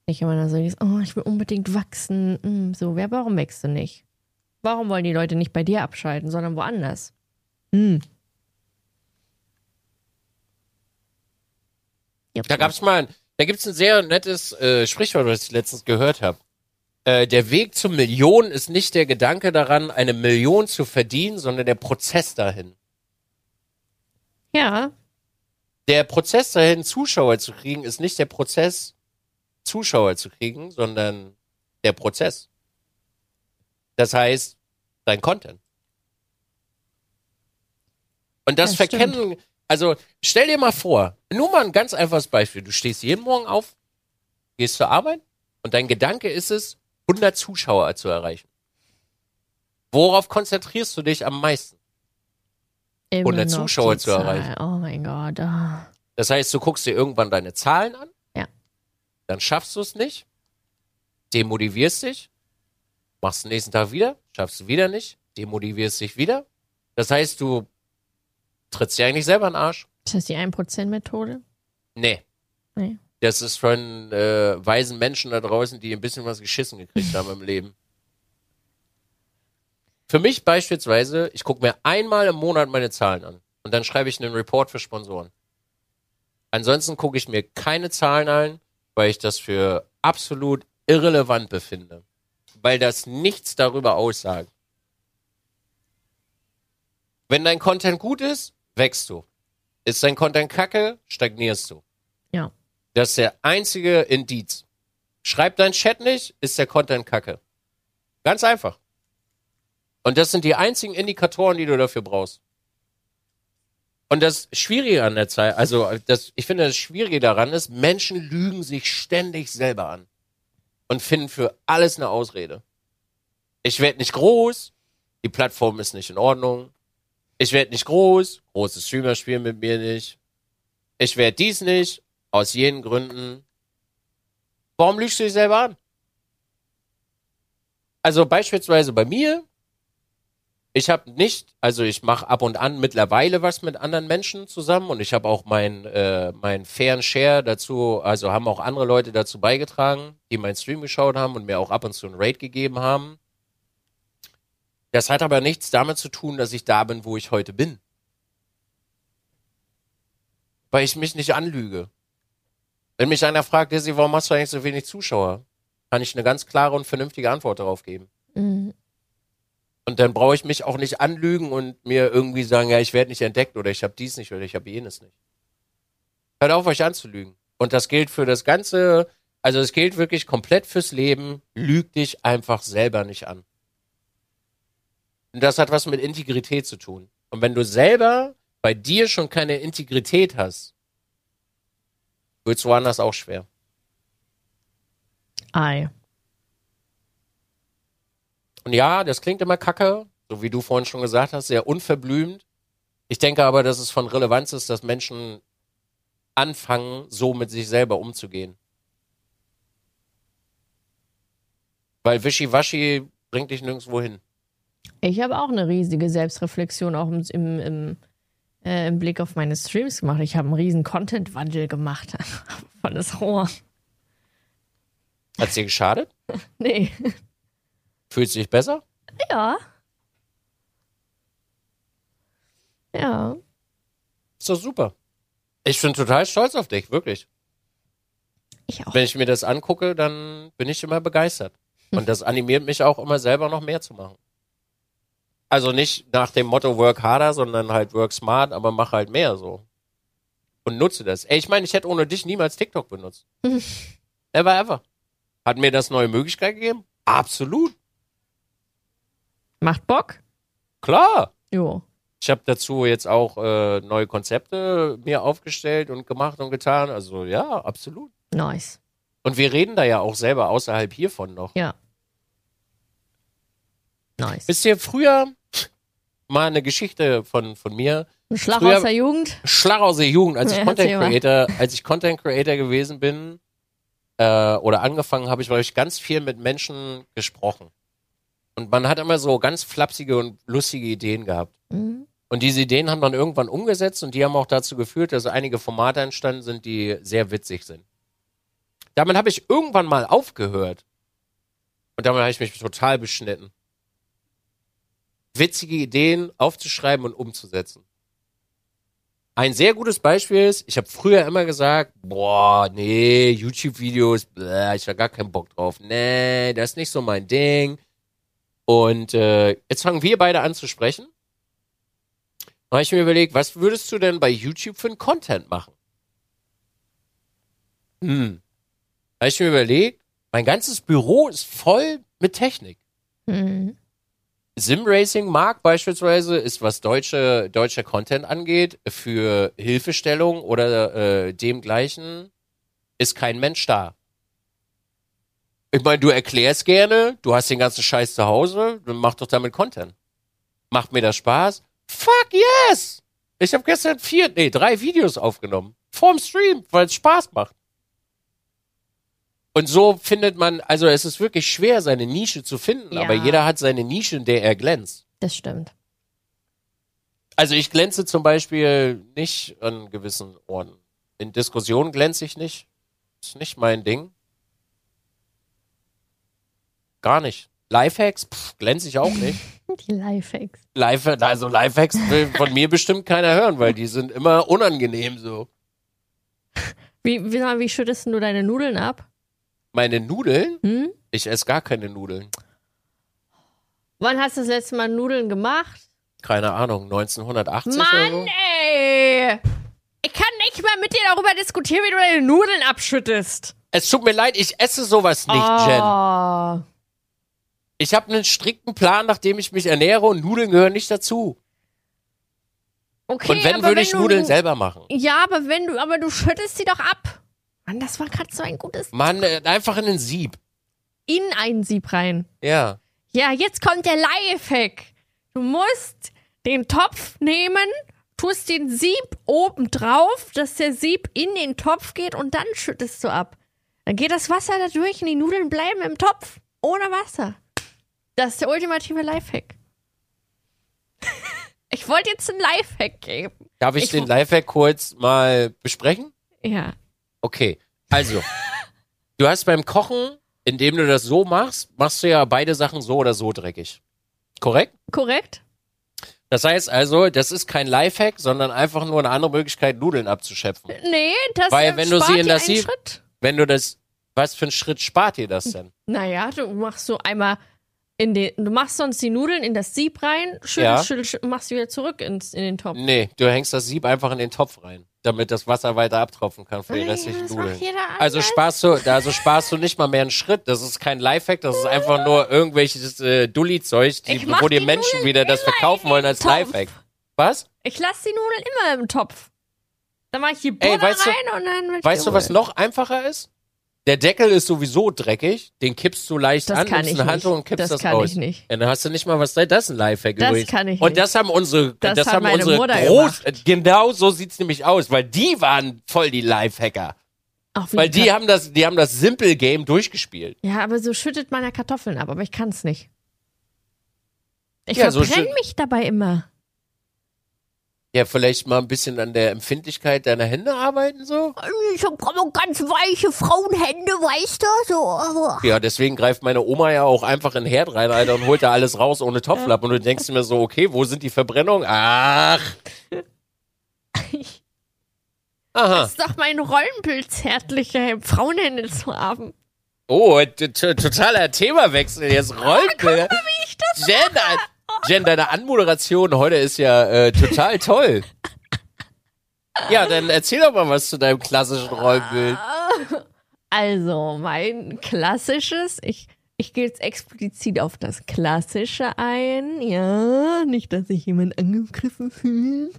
Speaker 2: nicht immer nur so, oh, ich will unbedingt wachsen. Hm, so, wer, warum wächst du nicht? Warum wollen die Leute nicht bei dir abschalten, sondern woanders? Hm.
Speaker 1: Da gab's mal, da gibt's ein sehr nettes äh, Sprichwort, was ich letztens gehört habe. Äh, der Weg zur Million ist nicht der Gedanke daran, eine Million zu verdienen, sondern der Prozess dahin.
Speaker 2: Ja,
Speaker 1: Der Prozess dahin, Zuschauer zu kriegen, ist nicht der Prozess, Zuschauer zu kriegen, sondern der Prozess. Das heißt, dein Content. Und das,
Speaker 2: Das
Speaker 1: verkennen, also stell dir mal vor, nur mal ein ganz einfaches Beispiel. Du stehst jeden Morgen auf, gehst zur Arbeit und dein Gedanke ist es, 100 Zuschauer zu erreichen. Worauf konzentrierst du dich am meisten?
Speaker 2: immer
Speaker 1: 100
Speaker 2: noch
Speaker 1: Zuschauer zu erreichen.
Speaker 2: Oh mein Gott. ah.
Speaker 1: Das heißt, du guckst dir irgendwann deine Zahlen an.
Speaker 2: Ja.
Speaker 1: Dann schaffst du es nicht. Demotivierst dich. Machst den nächsten Tag wieder. Schaffst du wieder nicht. Demotivierst dich wieder. Das heißt, du trittst dir eigentlich selber in den Arsch.
Speaker 2: Ist das die 1%-Methode?
Speaker 1: Nee.
Speaker 2: Nee.
Speaker 1: Das ist von äh, weisen Menschen da draußen, die ein bisschen was geschissen gekriegt haben im Leben. Für mich beispielsweise, ich gucke mir einmal im Monat meine Zahlen an und dann schreibe ich einen Report für Sponsoren. Ansonsten gucke ich mir keine Zahlen an, weil ich das für absolut irrelevant befinde. Weil das nichts darüber aussagt. Wenn dein Content gut ist, wächst du. Ist dein Content kacke, stagnierst du. Das ist der einzige Indiz. Schreibt dein Chat nicht, ist der Content kacke. Ganz einfach. Und das sind die einzigen Indikatoren, die du dafür brauchst. Und das Schwierige an der Zeit, also das, ich finde das Schwierige daran ist, Menschen lügen sich ständig selber an und finden für alles eine Ausrede. Ich werde nicht groß, die Plattform ist nicht in Ordnung. Ich werde nicht groß, große Streamer spielen mit mir nicht. Ich werde dies nicht, aus jenen Gründen. Warum lügst du dich selber an? Also beispielsweise bei mir, ich habe nicht, also ich mache ab und an mittlerweile was mit anderen Menschen zusammen und ich habe auch meinen äh, mein fairen Share dazu, also haben auch andere Leute dazu beigetragen, die meinen Stream geschaut haben und mir auch ab und zu einen Raid gegeben haben. Das hat aber nichts damit zu tun, dass ich da bin, wo ich heute bin. Weil ich mich nicht anlüge. Wenn mich einer fragt, Dizzy, warum hast du eigentlich so wenig Zuschauer? Kann ich eine ganz klare und vernünftige Antwort darauf geben.
Speaker 2: Mhm.
Speaker 1: Und dann brauche ich mich auch nicht anlügen und mir irgendwie sagen, ja, ich werde nicht entdeckt oder ich habe dies nicht oder ich habe jenes nicht. Hört auf, euch anzulügen. Und das gilt für das Ganze, also es gilt wirklich komplett fürs Leben. Lüg dich einfach selber nicht an. Und das hat was mit Integrität zu tun. Und wenn du selber bei dir schon keine Integrität hast, wird es woanders auch schwer.
Speaker 2: Ei.
Speaker 1: Und ja, das klingt immer kacke, so wie du vorhin schon gesagt hast, sehr unverblümt. Ich denke aber, dass es von Relevanz ist, dass Menschen anfangen, so mit sich selber umzugehen. Weil Wischiwaschi bringt dich nirgendwo hin.
Speaker 2: Ich habe auch eine riesige Selbstreflexion auch im, im, im, äh, im Blick auf meine Streams gemacht. Ich habe einen riesen Content-Wandel gemacht. Volles Rohr.
Speaker 1: Hat's dir geschadet?
Speaker 2: Nee.
Speaker 1: Fühlst du dich besser?
Speaker 2: Ja. Ja.
Speaker 1: Ist doch super. Ich bin total stolz auf dich, wirklich.
Speaker 2: Ich auch.
Speaker 1: Wenn ich mir das angucke, dann bin ich immer begeistert. Und das animiert mich auch immer selber noch mehr zu machen. Also nicht nach dem Motto Work harder, sondern halt Work smart, aber mach halt mehr so. Und nutze das. Ey, ich meine, ich hätte ohne dich niemals TikTok benutzt. Ever, ever. Hat mir das neue Möglichkeit gegeben? Absolut.
Speaker 2: Macht Bock?
Speaker 1: Klar.
Speaker 2: Jo.
Speaker 1: Ich habe dazu jetzt auch äh, neue Konzepte mir aufgestellt und gemacht und getan. Also ja, absolut.
Speaker 2: Nice.
Speaker 1: Und wir reden da ja auch selber außerhalb hiervon noch.
Speaker 2: Ja. Nice.
Speaker 1: Wisst ihr, früher mal eine Geschichte von, von mir.
Speaker 2: Schlag
Speaker 1: früher-
Speaker 2: aus der Jugend?
Speaker 1: Schlag aus der Jugend, als ich
Speaker 2: Ja,
Speaker 1: Content. Creator, als ich Content Creator gewesen bin, äh, oder angefangen habe, ich war ich ganz viel mit Menschen gesprochen. Und man hat immer so ganz flapsige und lustige Ideen gehabt.
Speaker 2: Mhm.
Speaker 1: Und diese Ideen haben dann irgendwann umgesetzt und die haben auch dazu geführt, dass einige Formate entstanden sind, die sehr witzig sind. Damit habe ich irgendwann mal aufgehört. Und damit habe ich mich total beschnitten. Witzige Ideen aufzuschreiben und umzusetzen. Ein sehr gutes Beispiel ist, ich habe früher immer gesagt, boah, nee, YouTube-Videos, ich hab gar keinen Bock drauf. Nee, das ist nicht so mein Ding. Und äh, jetzt fangen wir beide an zu sprechen. Da habe ich mir überlegt, was würdest du denn bei YouTube für einen Content machen? Hm. Da habe ich mir überlegt, mein ganzes Büro ist voll mit Technik.
Speaker 2: Mhm.
Speaker 1: Simracing Mark beispielsweise ist, was deutsche, deutscher Content angeht, für Hilfestellung oder äh, demgleichen, ist kein Mensch da. Ich meine, du erklärst gerne, du hast den ganzen Scheiß zu Hause, dann mach doch damit Content. Macht mir das Spaß? Fuck yes! Ich habe gestern vier, nee, drei Videos aufgenommen. Vorm Stream, weil es Spaß macht. Und so findet man, also es ist wirklich schwer, seine Nische zu finden,
Speaker 2: Ja.
Speaker 1: aber jeder hat seine Nische, in der er glänzt.
Speaker 2: Das stimmt.
Speaker 1: Also ich glänze zum Beispiel nicht an gewissen Orten. In Diskussionen glänze ich nicht. Ist nicht mein Ding. Gar nicht. Lifehacks, pff, glänze ich auch nicht.
Speaker 2: Die Lifehacks.
Speaker 1: Life, also Lifehacks will von mir bestimmt keiner hören, weil die sind immer unangenehm so.
Speaker 2: Wie, wie, wie schüttest du deine Nudeln ab?
Speaker 1: Meine Nudeln?
Speaker 2: Hm?
Speaker 1: Ich esse gar keine Nudeln.
Speaker 2: Wann hast du das letzte Mal Nudeln gemacht?
Speaker 1: Keine Ahnung, 1980 oder
Speaker 2: Mann,
Speaker 1: so?
Speaker 2: ey! Ich kann nicht mehr mit dir darüber diskutieren, wie du deine Nudeln abschüttest.
Speaker 1: Es tut mir leid, ich esse sowas nicht, Jen.
Speaker 2: oh.
Speaker 1: Ich habe einen strikten Plan, nachdem ich mich ernähre und Nudeln gehören nicht dazu.
Speaker 2: Okay,
Speaker 1: Und wenn, würde ich
Speaker 2: du,
Speaker 1: Nudeln selber machen.
Speaker 2: Ja, aber wenn du, aber du schüttest sie doch ab. Mann, das war gerade so ein gutes.
Speaker 1: Mann, äh, einfach in den Sieb.
Speaker 2: In einen Sieb rein.
Speaker 1: Ja.
Speaker 2: Ja, jetzt kommt der Lifehack. Du musst den Topf nehmen, tust den Sieb oben drauf, dass der Sieb in den Topf geht und dann schüttest du ab. Dann geht das Wasser da durch und die Nudeln bleiben im Topf. Ohne Wasser. Das ist der ultimative Lifehack. ich wollte jetzt einen Lifehack geben.
Speaker 1: Darf ich,
Speaker 2: Ich-
Speaker 1: den Lifehack kurz mal besprechen?
Speaker 2: Ja.
Speaker 1: Okay, also, du hast beim Kochen, indem du das so machst, machst du ja beide Sachen so oder so dreckig. Korrekt?
Speaker 2: Korrekt?
Speaker 1: Das heißt also, das ist kein Lifehack, sondern einfach nur eine andere Möglichkeit, Nudeln abzuschöpfen.
Speaker 2: Nee, das
Speaker 1: Weil
Speaker 2: äh,
Speaker 1: wenn du sie in das Sieb-
Speaker 2: Schritt.
Speaker 1: Wenn du das, was für einen Schritt spart dir das denn?
Speaker 2: Naja, du machst so einmal in den, du machst sonst die Nudeln in das Sieb rein, schüttelst,
Speaker 1: Ja.
Speaker 2: schüttelst, machst sie wieder zurück ins, in den Topf.
Speaker 1: Nee, du hängst das Sieb einfach in den Topf rein, damit das Wasser weiter abtropfen kann für die restlichen Nudeln. Also sparst du, also sparst du nicht mal mehr einen Schritt. Das ist kein Lifehack, das ist einfach nur irgendwelches äh, Dulli-Zeug, wo die
Speaker 2: die
Speaker 1: Menschen
Speaker 2: Nudeln
Speaker 1: wieder das verkaufen wollen als. Lifehack. Was?
Speaker 2: Ich lasse die Nudeln immer im Topf. Dann mache ich die
Speaker 1: Ey,
Speaker 2: Butter
Speaker 1: weißt du-
Speaker 2: rein und dann
Speaker 1: Weißt du, was noch einfacher ist? Der Deckel ist sowieso dreckig, den kippst du leicht
Speaker 2: Das
Speaker 1: an,
Speaker 2: kann
Speaker 1: nimmst eine Handtuch und kippst
Speaker 2: Das
Speaker 1: das,
Speaker 2: kann
Speaker 1: aus.
Speaker 2: ich nicht.
Speaker 1: Ja, dann hast du nicht mal was. Das ist ein Lifehack
Speaker 2: Das
Speaker 1: übrigens.
Speaker 2: kann ich
Speaker 1: und
Speaker 2: nicht.
Speaker 1: das haben unsere, das,
Speaker 2: Das
Speaker 1: haben unsere
Speaker 2: Mutter
Speaker 1: Groß, äh, genau so sieht's nämlich aus, weil die waren voll die Lifehacker. Weil die
Speaker 2: kann-
Speaker 1: haben das, die haben das Simple Game durchgespielt.
Speaker 2: Ja, aber so schüttet man ja Kartoffeln ab, aber ich kann es nicht. Ich
Speaker 1: Ja, so
Speaker 2: verbrenne
Speaker 1: schütt-
Speaker 2: mich dabei immer.
Speaker 1: Ja, vielleicht mal ein bisschen an der Empfindlichkeit deiner Hände arbeiten so.
Speaker 2: Ich habe ganz weiche Frauenhände, weißt du? So.
Speaker 1: Ja, deswegen greift meine Oma ja auch einfach in den Herd rein, Alter, und holt da alles raus ohne Topflappen. Und du denkst dir so, okay, wo sind die Verbrennungen? Ach. Aha.
Speaker 2: Das ist doch mein Rollenbild, zärtliche Frauenhände zu haben.
Speaker 1: Oh, totaler Themawechsel. Jetzt Rollenbilder.
Speaker 2: Wie ich das
Speaker 1: Jen, äh, Jen, deine Anmoderation heute ist ja äh, total toll. Ja, dann erzähl doch mal was zu deinem klassischen Rollenbild.
Speaker 2: Also, mein klassisches, ich, ich gehe jetzt explizit auf das Klassische ein. Ja, nicht, dass sich jemand angegriffen fühlt.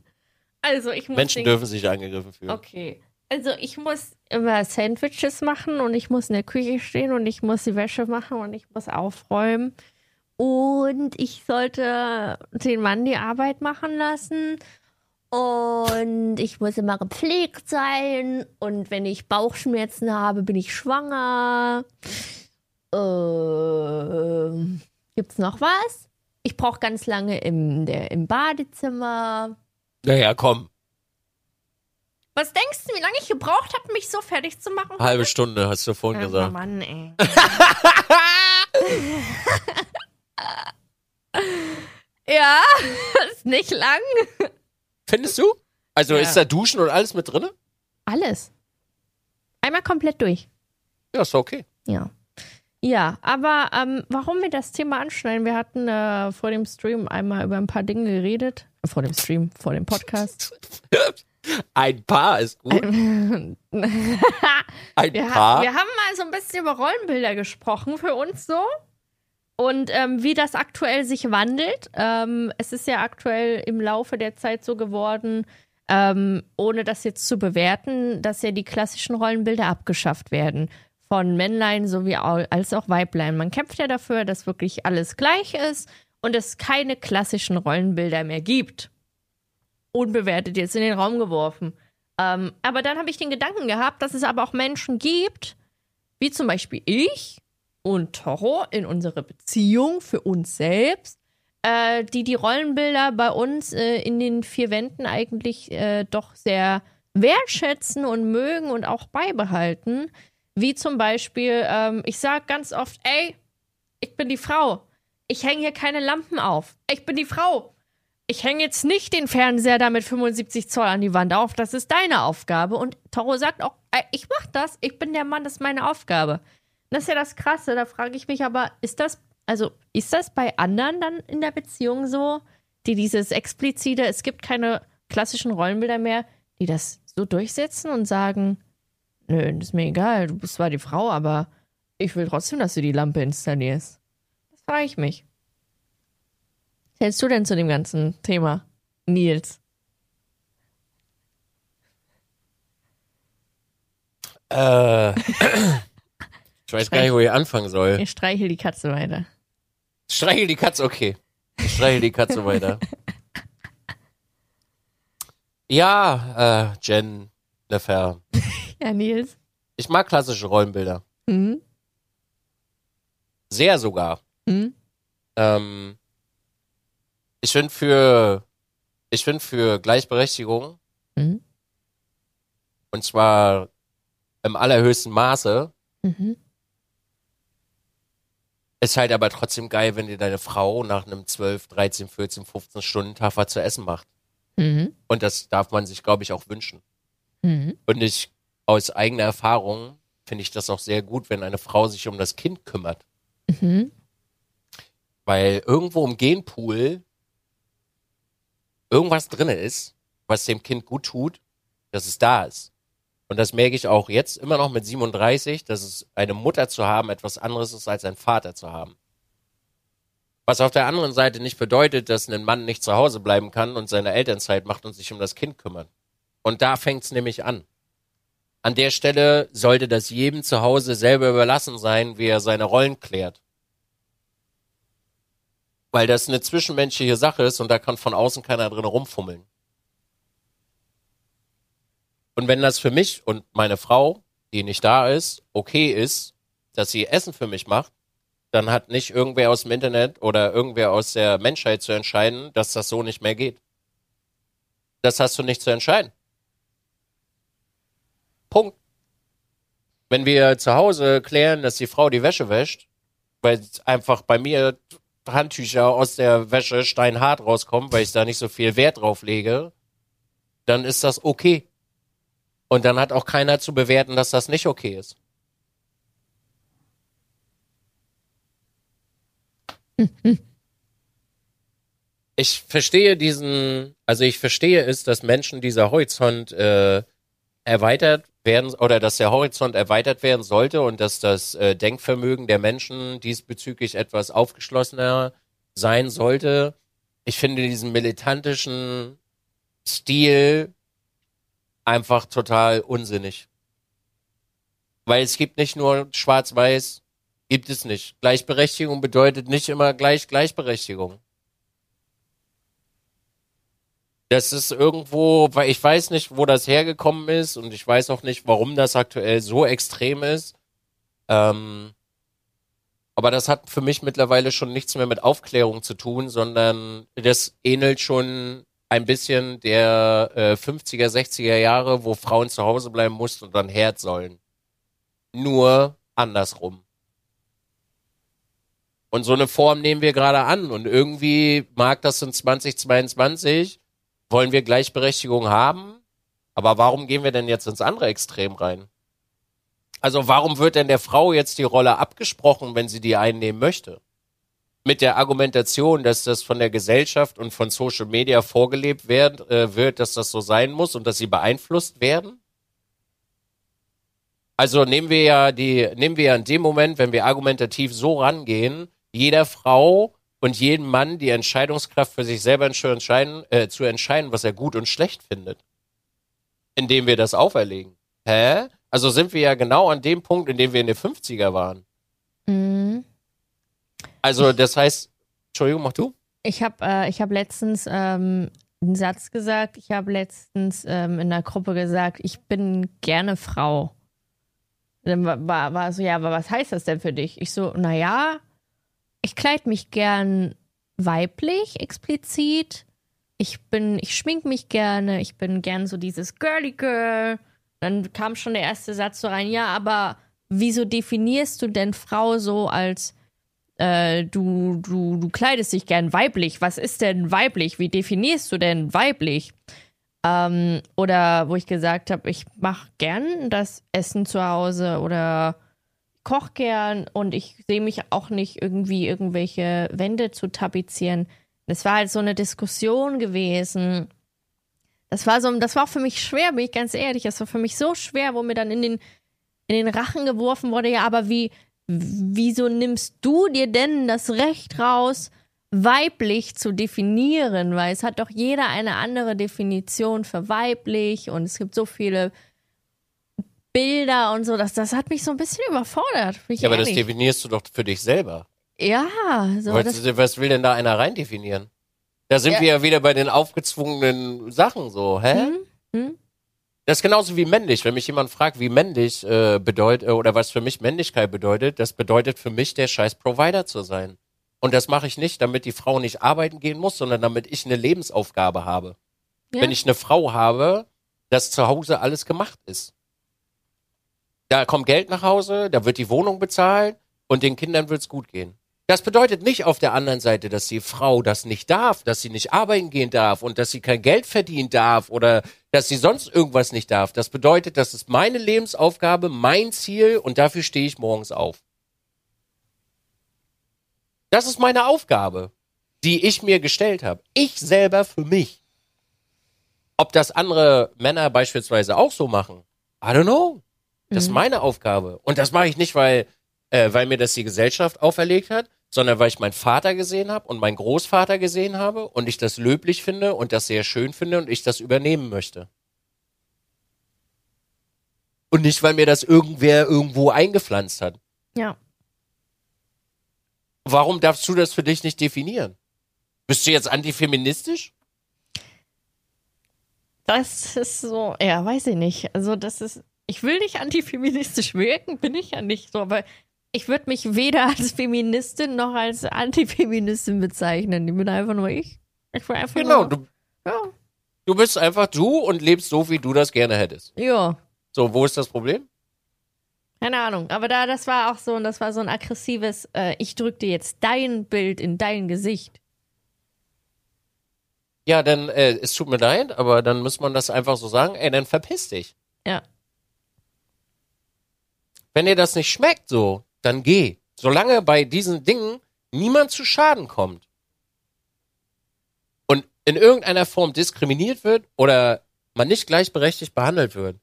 Speaker 2: Also, ich muss
Speaker 1: Menschen dürfen sich angegriffen fühlen.
Speaker 2: Okay. Also, ich muss immer Sandwiches machen und ich muss in der Küche stehen und ich muss die Wäsche machen und ich muss aufräumen. Und ich sollte den Mann die Arbeit machen lassen. Und ich muss immer gepflegt sein. Und wenn ich Bauchschmerzen habe, bin ich schwanger. Ähm, gibt's noch was? Ich brauche ganz lange im, der, im Badezimmer.
Speaker 1: Naja, komm.
Speaker 2: Was denkst du, wie lange ich gebraucht habe, mich so fertig zu machen?
Speaker 1: Halbe Stunde, hast du vorhin
Speaker 2: Ja,
Speaker 1: gesagt.
Speaker 2: Mann, ey. ja, ist nicht lang.
Speaker 1: Findest du? Also
Speaker 2: Ja.
Speaker 1: ist da Duschen und alles mit drinne?
Speaker 2: Alles. Einmal komplett durch.
Speaker 1: Ja, ist okay.
Speaker 2: Ja. Ja, aber ähm, warum wir das Thema anschneiden? Wir hatten äh, vor dem Stream einmal über ein paar Dinge geredet. Vor dem Stream, vor dem Podcast.
Speaker 1: Ein Paar ist gut.
Speaker 2: wir,
Speaker 1: Ein
Speaker 2: ha
Speaker 1: Paar.
Speaker 2: wir haben mal so ein bisschen über Rollenbilder gesprochen für uns so. Und ähm, wie das aktuell sich wandelt. Ähm, es ist ja aktuell im Laufe der Zeit so geworden, ähm, ohne das jetzt zu bewerten, dass ja die klassischen Rollenbilder abgeschafft werden. Von Männlein sowie als auch Weiblein. Man kämpft ja dafür, dass wirklich alles gleich ist und es keine klassischen Rollenbilder mehr gibt. Unbewertet jetzt in den Raum geworfen. Ähm, aber dann habe ich den Gedanken gehabt, dass es aber auch Menschen gibt, wie zum Beispiel ich und Toro in unserer Beziehung für uns selbst, äh, die die Rollenbilder bei uns äh, in den vier Wänden eigentlich äh, doch sehr wertschätzen und mögen und auch beibehalten. Wie zum Beispiel, ähm, ich sage ganz oft, ey, ich bin die Frau. Ich hänge hier keine Lampen auf. Ich bin die Frau. Ich hänge jetzt nicht den Fernseher da mit 75 Zoll an die Wand auf. Das ist deine Aufgabe. Und Toro sagt auch, ey, ich mach das. Ich bin der Mann, das ist meine Aufgabe. Das ist ja das Krasse. Da frage ich mich aber, ist das, also ist das bei anderen dann in der Beziehung so, die dieses explizite, es gibt keine klassischen Rollenbilder mehr, die das so durchsetzen und sagen, nö, ist mir egal, du bist zwar die Frau, aber ich will trotzdem, dass du die Lampe installierst. Das frage ich mich. Was hältst du denn zu dem ganzen Thema, Nils?
Speaker 1: Äh, ich weiß gar nicht, wo ich anfangen soll.
Speaker 2: Ich streichel die Katze weiter.
Speaker 1: Streichel die Katze, okay. Ich streichel die Katze weiter. Ja, äh, Jen, Nefer.
Speaker 2: Ja, Nils.
Speaker 1: Ich mag klassische Rollenbilder.
Speaker 2: Mhm.
Speaker 1: Sehr sogar.
Speaker 2: Mhm.
Speaker 1: Ähm, ich finde für, ich finde für Gleichberechtigung,
Speaker 2: Mhm.
Speaker 1: und zwar im allerhöchsten Maße,
Speaker 2: Mhm.
Speaker 1: Ist halt aber trotzdem geil, wenn dir deine Frau nach einem 12, 13, 14, 15 Stunden Tag was zu essen macht.
Speaker 2: Mhm.
Speaker 1: Und das darf man sich, glaube ich, auch wünschen.
Speaker 2: Mhm.
Speaker 1: Und ich, aus eigener Erfahrung, finde ich das auch sehr gut, wenn eine Frau sich um das Kind kümmert.
Speaker 2: Mhm.
Speaker 1: Weil irgendwo im Genpool irgendwas drin ist, was dem Kind gut tut, dass es da ist. Und das merke ich auch jetzt immer noch mit 37, dass es eine Mutter zu haben etwas anderes ist als ein Vater zu haben. Was auf der anderen Seite nicht bedeutet, dass ein Mann nicht zu Hause bleiben kann und seine Elternzeit macht und sich um das Kind kümmert. Und da fängt es nämlich an. An der Stelle sollte das jedem zu Hause selber überlassen sein, wie er seine Rollen klärt. Weil das eine zwischenmenschliche Sache ist und da kann von außen keiner drin rumfummeln. Und wenn das für mich und meine Frau, die nicht da ist, okay ist, dass sie Essen für mich macht, dann hat nicht irgendwer aus dem Internet oder irgendwer aus der Menschheit zu entscheiden, dass das so nicht mehr geht. Das hast du nicht zu entscheiden. Punkt. Wenn wir zu Hause klären, dass die Frau die Wäsche wäscht, weil einfach bei mir Handtücher aus der Wäsche steinhart rauskommen, weil ich da nicht so viel Wert drauf lege, dann ist das okay. Und dann hat auch keiner zu bewerten, dass das nicht okay ist. Ich verstehe diesen, also ich verstehe es, dass Menschen dieser Horizont äh, erweitert werden oder dass der Horizont erweitert werden sollte und dass das äh, Denkvermögen der Menschen diesbezüglich etwas aufgeschlossener sein sollte. Ich finde diesen militantischen Stil einfach total unsinnig. Weil es gibt nicht nur Schwarz-Weiß, gibt es nicht. Gleichberechtigung bedeutet nicht immer gleich Gleichberechtigung. Das ist irgendwo, weil ich weiß nicht, wo das hergekommen ist und ich weiß auch nicht, warum das aktuell so extrem ist. Ähm, aber das hat für mich mittlerweile schon nichts mehr mit Aufklärung zu tun, sondern das ähnelt schon ein bisschen der äh, 50er, 60er Jahre, wo Frauen zu Hause bleiben mussten und dann Herd sollen. Nur andersrum. Und so eine Form nehmen wir gerade an und irgendwie mag das in 2022 wollen wir Gleichberechtigung haben, aber warum gehen wir denn jetzt ins andere Extrem rein? Also warum wird denn der Frau jetzt die Rolle abgesprochen, wenn sie die einnehmen möchte? Mit der Argumentation, dass das von der Gesellschaft und von Social Media vorgelebt wird, äh, wird, dass das so sein muss und dass sie beeinflusst werden? Also nehmen wir ja die, nehmen wir ja in dem Moment, wenn wir argumentativ so rangehen, jeder Frau und jedem Mann die Entscheidungskraft für sich selber entscheiden, äh, zu entscheiden, was er gut und schlecht findet. Indem wir das auferlegen. Hä? Also sind wir ja genau an dem Punkt, in dem wir in den 50er waren.
Speaker 2: Mhm.
Speaker 1: Also das heißt, Entschuldigung, mach du?
Speaker 2: Ich habe äh, hab letztens ähm, einen Satz gesagt. Ich habe letztens ähm, in der Gruppe gesagt, ich bin gerne Frau. Dann war, war, war so, ja, aber was heißt das denn für dich? Ich so, naja, ich kleide mich gern weiblich, explizit. Ich bin, ich schmink mich gerne. Ich bin gern so dieses Girly Girl. Dann kam schon der erste Satz so rein, ja, aber wieso definierst du denn Frau so als äh, du, du, du kleidest dich gern weiblich. Was ist denn weiblich? Wie definierst du denn weiblich? Ähm, oder wo ich gesagt habe, ich mache gern das Essen zu Hause oder koch gern und ich sehe mich auch nicht irgendwie irgendwelche Wände zu tapezieren. Das war halt so eine Diskussion gewesen, Das war so, das war auch für mich schwer, bin ich ganz ehrlich. Das war für mich so schwer, wo mir dann in den, in den Rachen geworfen wurde, ja, aber wie, wieso nimmst du dir denn das Recht raus, weiblich zu definieren? Weil es hat doch jeder eine andere Definition für weiblich und es gibt so viele Bilder und so. Das, das hat mich so ein bisschen überfordert.
Speaker 1: Ja, aber das definierst du doch für dich selber.
Speaker 2: Ja, so.
Speaker 1: Was, was will denn da einer rein definieren? Da sind
Speaker 2: Ja.
Speaker 1: wir ja wieder bei den aufgezwungenen Sachen so, hä?
Speaker 2: Hm? Hm?
Speaker 1: Das ist genauso wie männlich. Wenn mich jemand fragt, wie männlich äh, bedeutet oder was für mich Männlichkeit bedeutet, das bedeutet für mich, der scheiß Provider zu sein. Und das mache ich nicht, damit die Frau nicht arbeiten gehen muss, sondern damit ich eine Lebensaufgabe habe.
Speaker 2: Ja.
Speaker 1: Wenn ich eine Frau habe, dass zu Hause alles gemacht ist. Da kommt Geld nach Hause, da wird die Wohnung bezahlt und den Kindern wird's gut gehen. Das bedeutet nicht auf der anderen Seite, dass die Frau das nicht darf, dass sie nicht arbeiten gehen darf und dass sie kein Geld verdienen darf oder dass sie sonst irgendwas nicht darf. Das bedeutet, das ist meine Lebensaufgabe, mein Ziel und dafür stehe ich morgens auf. Das ist meine Aufgabe, die ich mir gestellt habe. Ich selber für mich. Ob das andere Männer beispielsweise auch so machen, I don't know. Das ist meine Aufgabe. Und das mache ich nicht, weil, äh, weil mir das die Gesellschaft auferlegt hat, sondern weil ich meinen Vater gesehen habe und meinen Großvater gesehen habe und ich das löblich finde und das sehr schön finde und ich das übernehmen möchte. Und nicht, weil mir das irgendwer irgendwo eingepflanzt hat.
Speaker 2: ja.
Speaker 1: Warum darfst du das für dich nicht definieren? Bist du jetzt antifeministisch?
Speaker 2: Das ist so, ja, weiß ich nicht. Also, das ist, ich will nicht antifeministisch wirken, bin ich ja nicht so, aber ich würde mich weder als Feministin noch als Antifeministin bezeichnen. Ich bin einfach nur ich. Ich bin einfach
Speaker 1: Genau,
Speaker 2: nur,
Speaker 1: du,
Speaker 2: ja,
Speaker 1: du bist einfach du und lebst so, wie du das gerne hättest.
Speaker 2: ja,
Speaker 1: So, wo ist das Problem?
Speaker 2: keine Ahnung. Aber da, das war auch so, und das war so ein aggressives, äh, ich drück dir jetzt dein Bild in dein Gesicht.
Speaker 1: Ja, dann, äh, es tut mir leid, aber dann muss man das einfach so sagen, ey, dann verpiss dich.
Speaker 2: Ja.
Speaker 1: Wenn dir das nicht schmeckt so, dann geh. Solange bei diesen Dingen niemand zu Schaden kommt und in irgendeiner Form diskriminiert wird oder man nicht gleichberechtigt behandelt wird,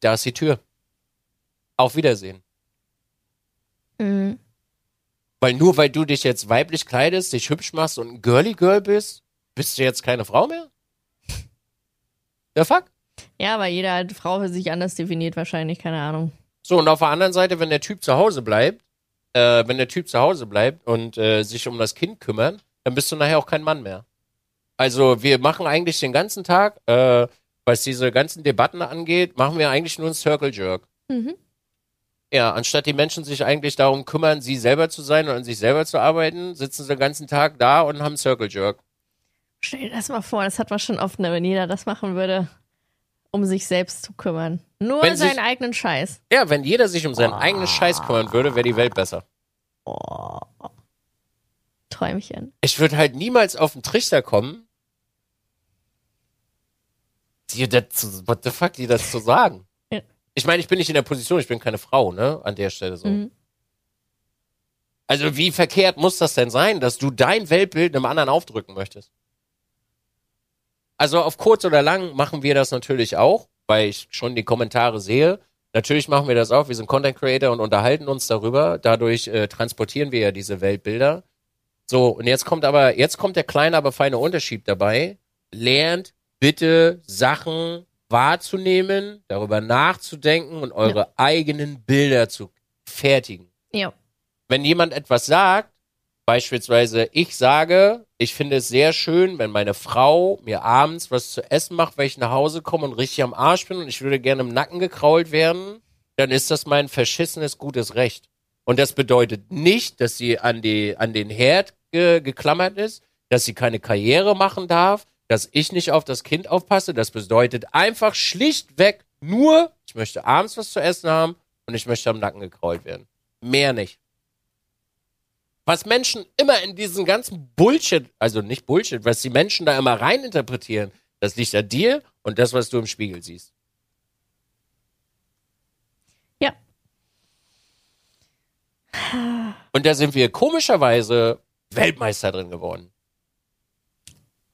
Speaker 1: da ist die Tür. Auf Wiedersehen.
Speaker 2: Mhm.
Speaker 1: Weil nur weil du dich jetzt weiblich kleidest, dich hübsch machst und ein Girly Girl bist, bist du jetzt keine Frau mehr? Der fuck?
Speaker 2: Ja, weil jede Frau für sich anders definiert, wahrscheinlich, keine Ahnung.
Speaker 1: So, und auf der anderen Seite, wenn der Typ zu Hause bleibt, äh, wenn der Typ zu Hause bleibt und äh, sich um das Kind kümmert, dann bist du nachher auch kein Mann mehr. Also wir machen eigentlich den ganzen Tag, äh, was diese ganzen Debatten angeht, machen wir eigentlich nur einen Circle Jerk.
Speaker 2: Mhm.
Speaker 1: Ja, anstatt die Menschen sich eigentlich darum kümmern, sie selber zu sein und an sich selber zu arbeiten, sitzen sie den ganzen Tag da und haben Circle Jerk.
Speaker 2: Stell dir das mal vor, das hat man schon oft, ne, wenn jeder das machen würde, um sich selbst zu kümmern. Nur
Speaker 1: Wenn
Speaker 2: seinen
Speaker 1: sich-
Speaker 2: eigenen Scheiß.
Speaker 1: Ja, wenn jeder sich um seinen eigenen Scheiß kümmern würde, wäre die Welt besser.
Speaker 2: Oh. Träumchen.
Speaker 1: Ich würde halt niemals auf den Trichter kommen, dir das zu, what the fuck, dir das zu sagen.
Speaker 2: Ja.
Speaker 1: Ich meine, ich bin nicht in der Position, ich bin keine Frau, ne, an der Stelle so.
Speaker 2: Mhm.
Speaker 1: Also wie verkehrt muss das denn sein, dass du dein Weltbild einem anderen aufdrücken möchtest? Also auf kurz oder lang machen wir das natürlich auch, weil ich schon die Kommentare sehe. Natürlich machen wir das auch. Wir sind Content Creator und unterhalten uns darüber. Dadurch äh, transportieren wir ja diese Weltbilder. So, und jetzt kommt aber, jetzt kommt der kleine, aber feine Unterschied dabei. Lernt bitte Sachen wahrzunehmen, darüber nachzudenken und eure eigenen Bilder zu fertigen
Speaker 2: Ja.
Speaker 1: wenn jemand etwas sagt, beispielsweise ich sage, ich finde es sehr schön, wenn meine Frau mir abends was zu essen macht, weil ich nach Hause komme und richtig am Arsch bin und ich würde gerne im Nacken gekrault werden, dann ist das mein verschissenes gutes Recht. Und das bedeutet nicht, dass sie an, die, an den Herd ge geklammert ist, dass sie keine Karriere machen darf, dass ich nicht auf das Kind aufpasse. Das bedeutet einfach schlichtweg nur, ich möchte abends was zu essen haben und ich möchte am Nacken gekrault werden. Mehr nicht. Was Menschen immer in diesen ganzen Bullshit, also nicht Bullshit, was die Menschen da immer reininterpretieren, das liegt an dir und das, was du im Spiegel siehst.
Speaker 2: Ja.
Speaker 1: Und da sind wir komischerweise Weltmeister drin geworden.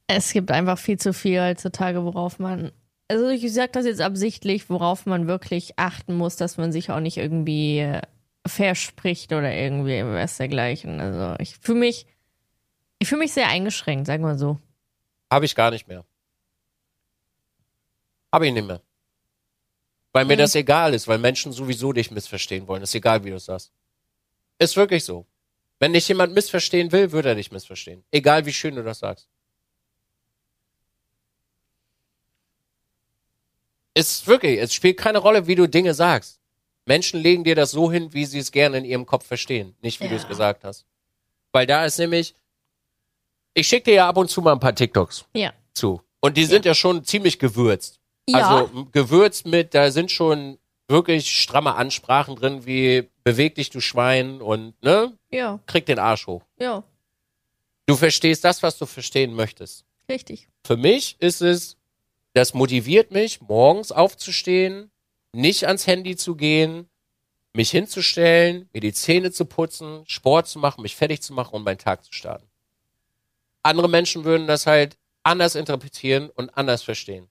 Speaker 2: Es gibt einfach viel zu viel heutzutage, worauf man. Also ich sage das jetzt absichtlich, worauf man wirklich achten muss, dass man sich auch nicht irgendwie äh, verspricht oder irgendwie was dergleichen. Also ich fühle mich, ich fühle mich sehr eingeschränkt, sagen wir so.
Speaker 1: Habe ich gar nicht mehr. Habe ich nicht mehr. Weil mir
Speaker 2: Mhm.
Speaker 1: das egal ist, weil Menschen sowieso dich missverstehen wollen. Ist egal, wie du es sagst. Ist wirklich so. Wenn dich jemand missverstehen will, wird er dich missverstehen. Egal, wie schön du das sagst. Ist wirklich, es spielt keine Rolle, wie du Dinge sagst. Menschen legen dir das so hin, wie sie es gerne in ihrem Kopf verstehen, nicht wie du es
Speaker 2: Ja.
Speaker 1: gesagt hast. Weil da ist nämlich, ich schicke dir ja ab und zu mal ein paar TikToks
Speaker 2: Ja.
Speaker 1: zu. Und die sind ja, schon ziemlich gewürzt.
Speaker 2: Ja.
Speaker 1: Also gewürzt mit, da sind schon wirklich stramme Ansprachen drin, wie beweg dich, du Schwein und ne,
Speaker 2: Ja,
Speaker 1: krieg den Arsch hoch.
Speaker 2: ja,
Speaker 1: Du verstehst das, was du verstehen möchtest.
Speaker 2: richtig.
Speaker 1: Für mich ist es, das motiviert mich, morgens aufzustehen, nicht ans Handy zu gehen, mich hinzustellen, mir die Zähne zu putzen, Sport zu machen, mich fertig zu machen und meinen Tag zu starten. Andere Menschen würden das halt anders interpretieren und anders verstehen.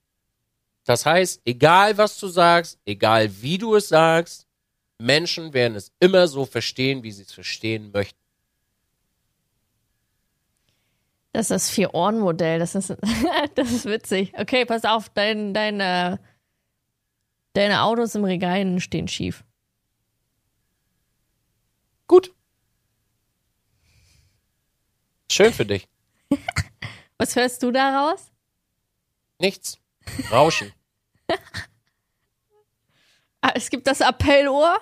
Speaker 1: Das heißt, egal was du sagst, egal wie du es sagst, Menschen werden es immer so verstehen, wie sie es verstehen möchten.
Speaker 2: Das ist das Vier-Ohren-Modell. Das ist, das ist witzig. Okay, pass auf, dein, dein, äh, deine Autos im Regal stehen schief.
Speaker 1: Gut. Schön für dich.
Speaker 2: Was hörst du daraus?
Speaker 1: Nichts. Rauschen.
Speaker 2: Ah, es gibt das Appellohr.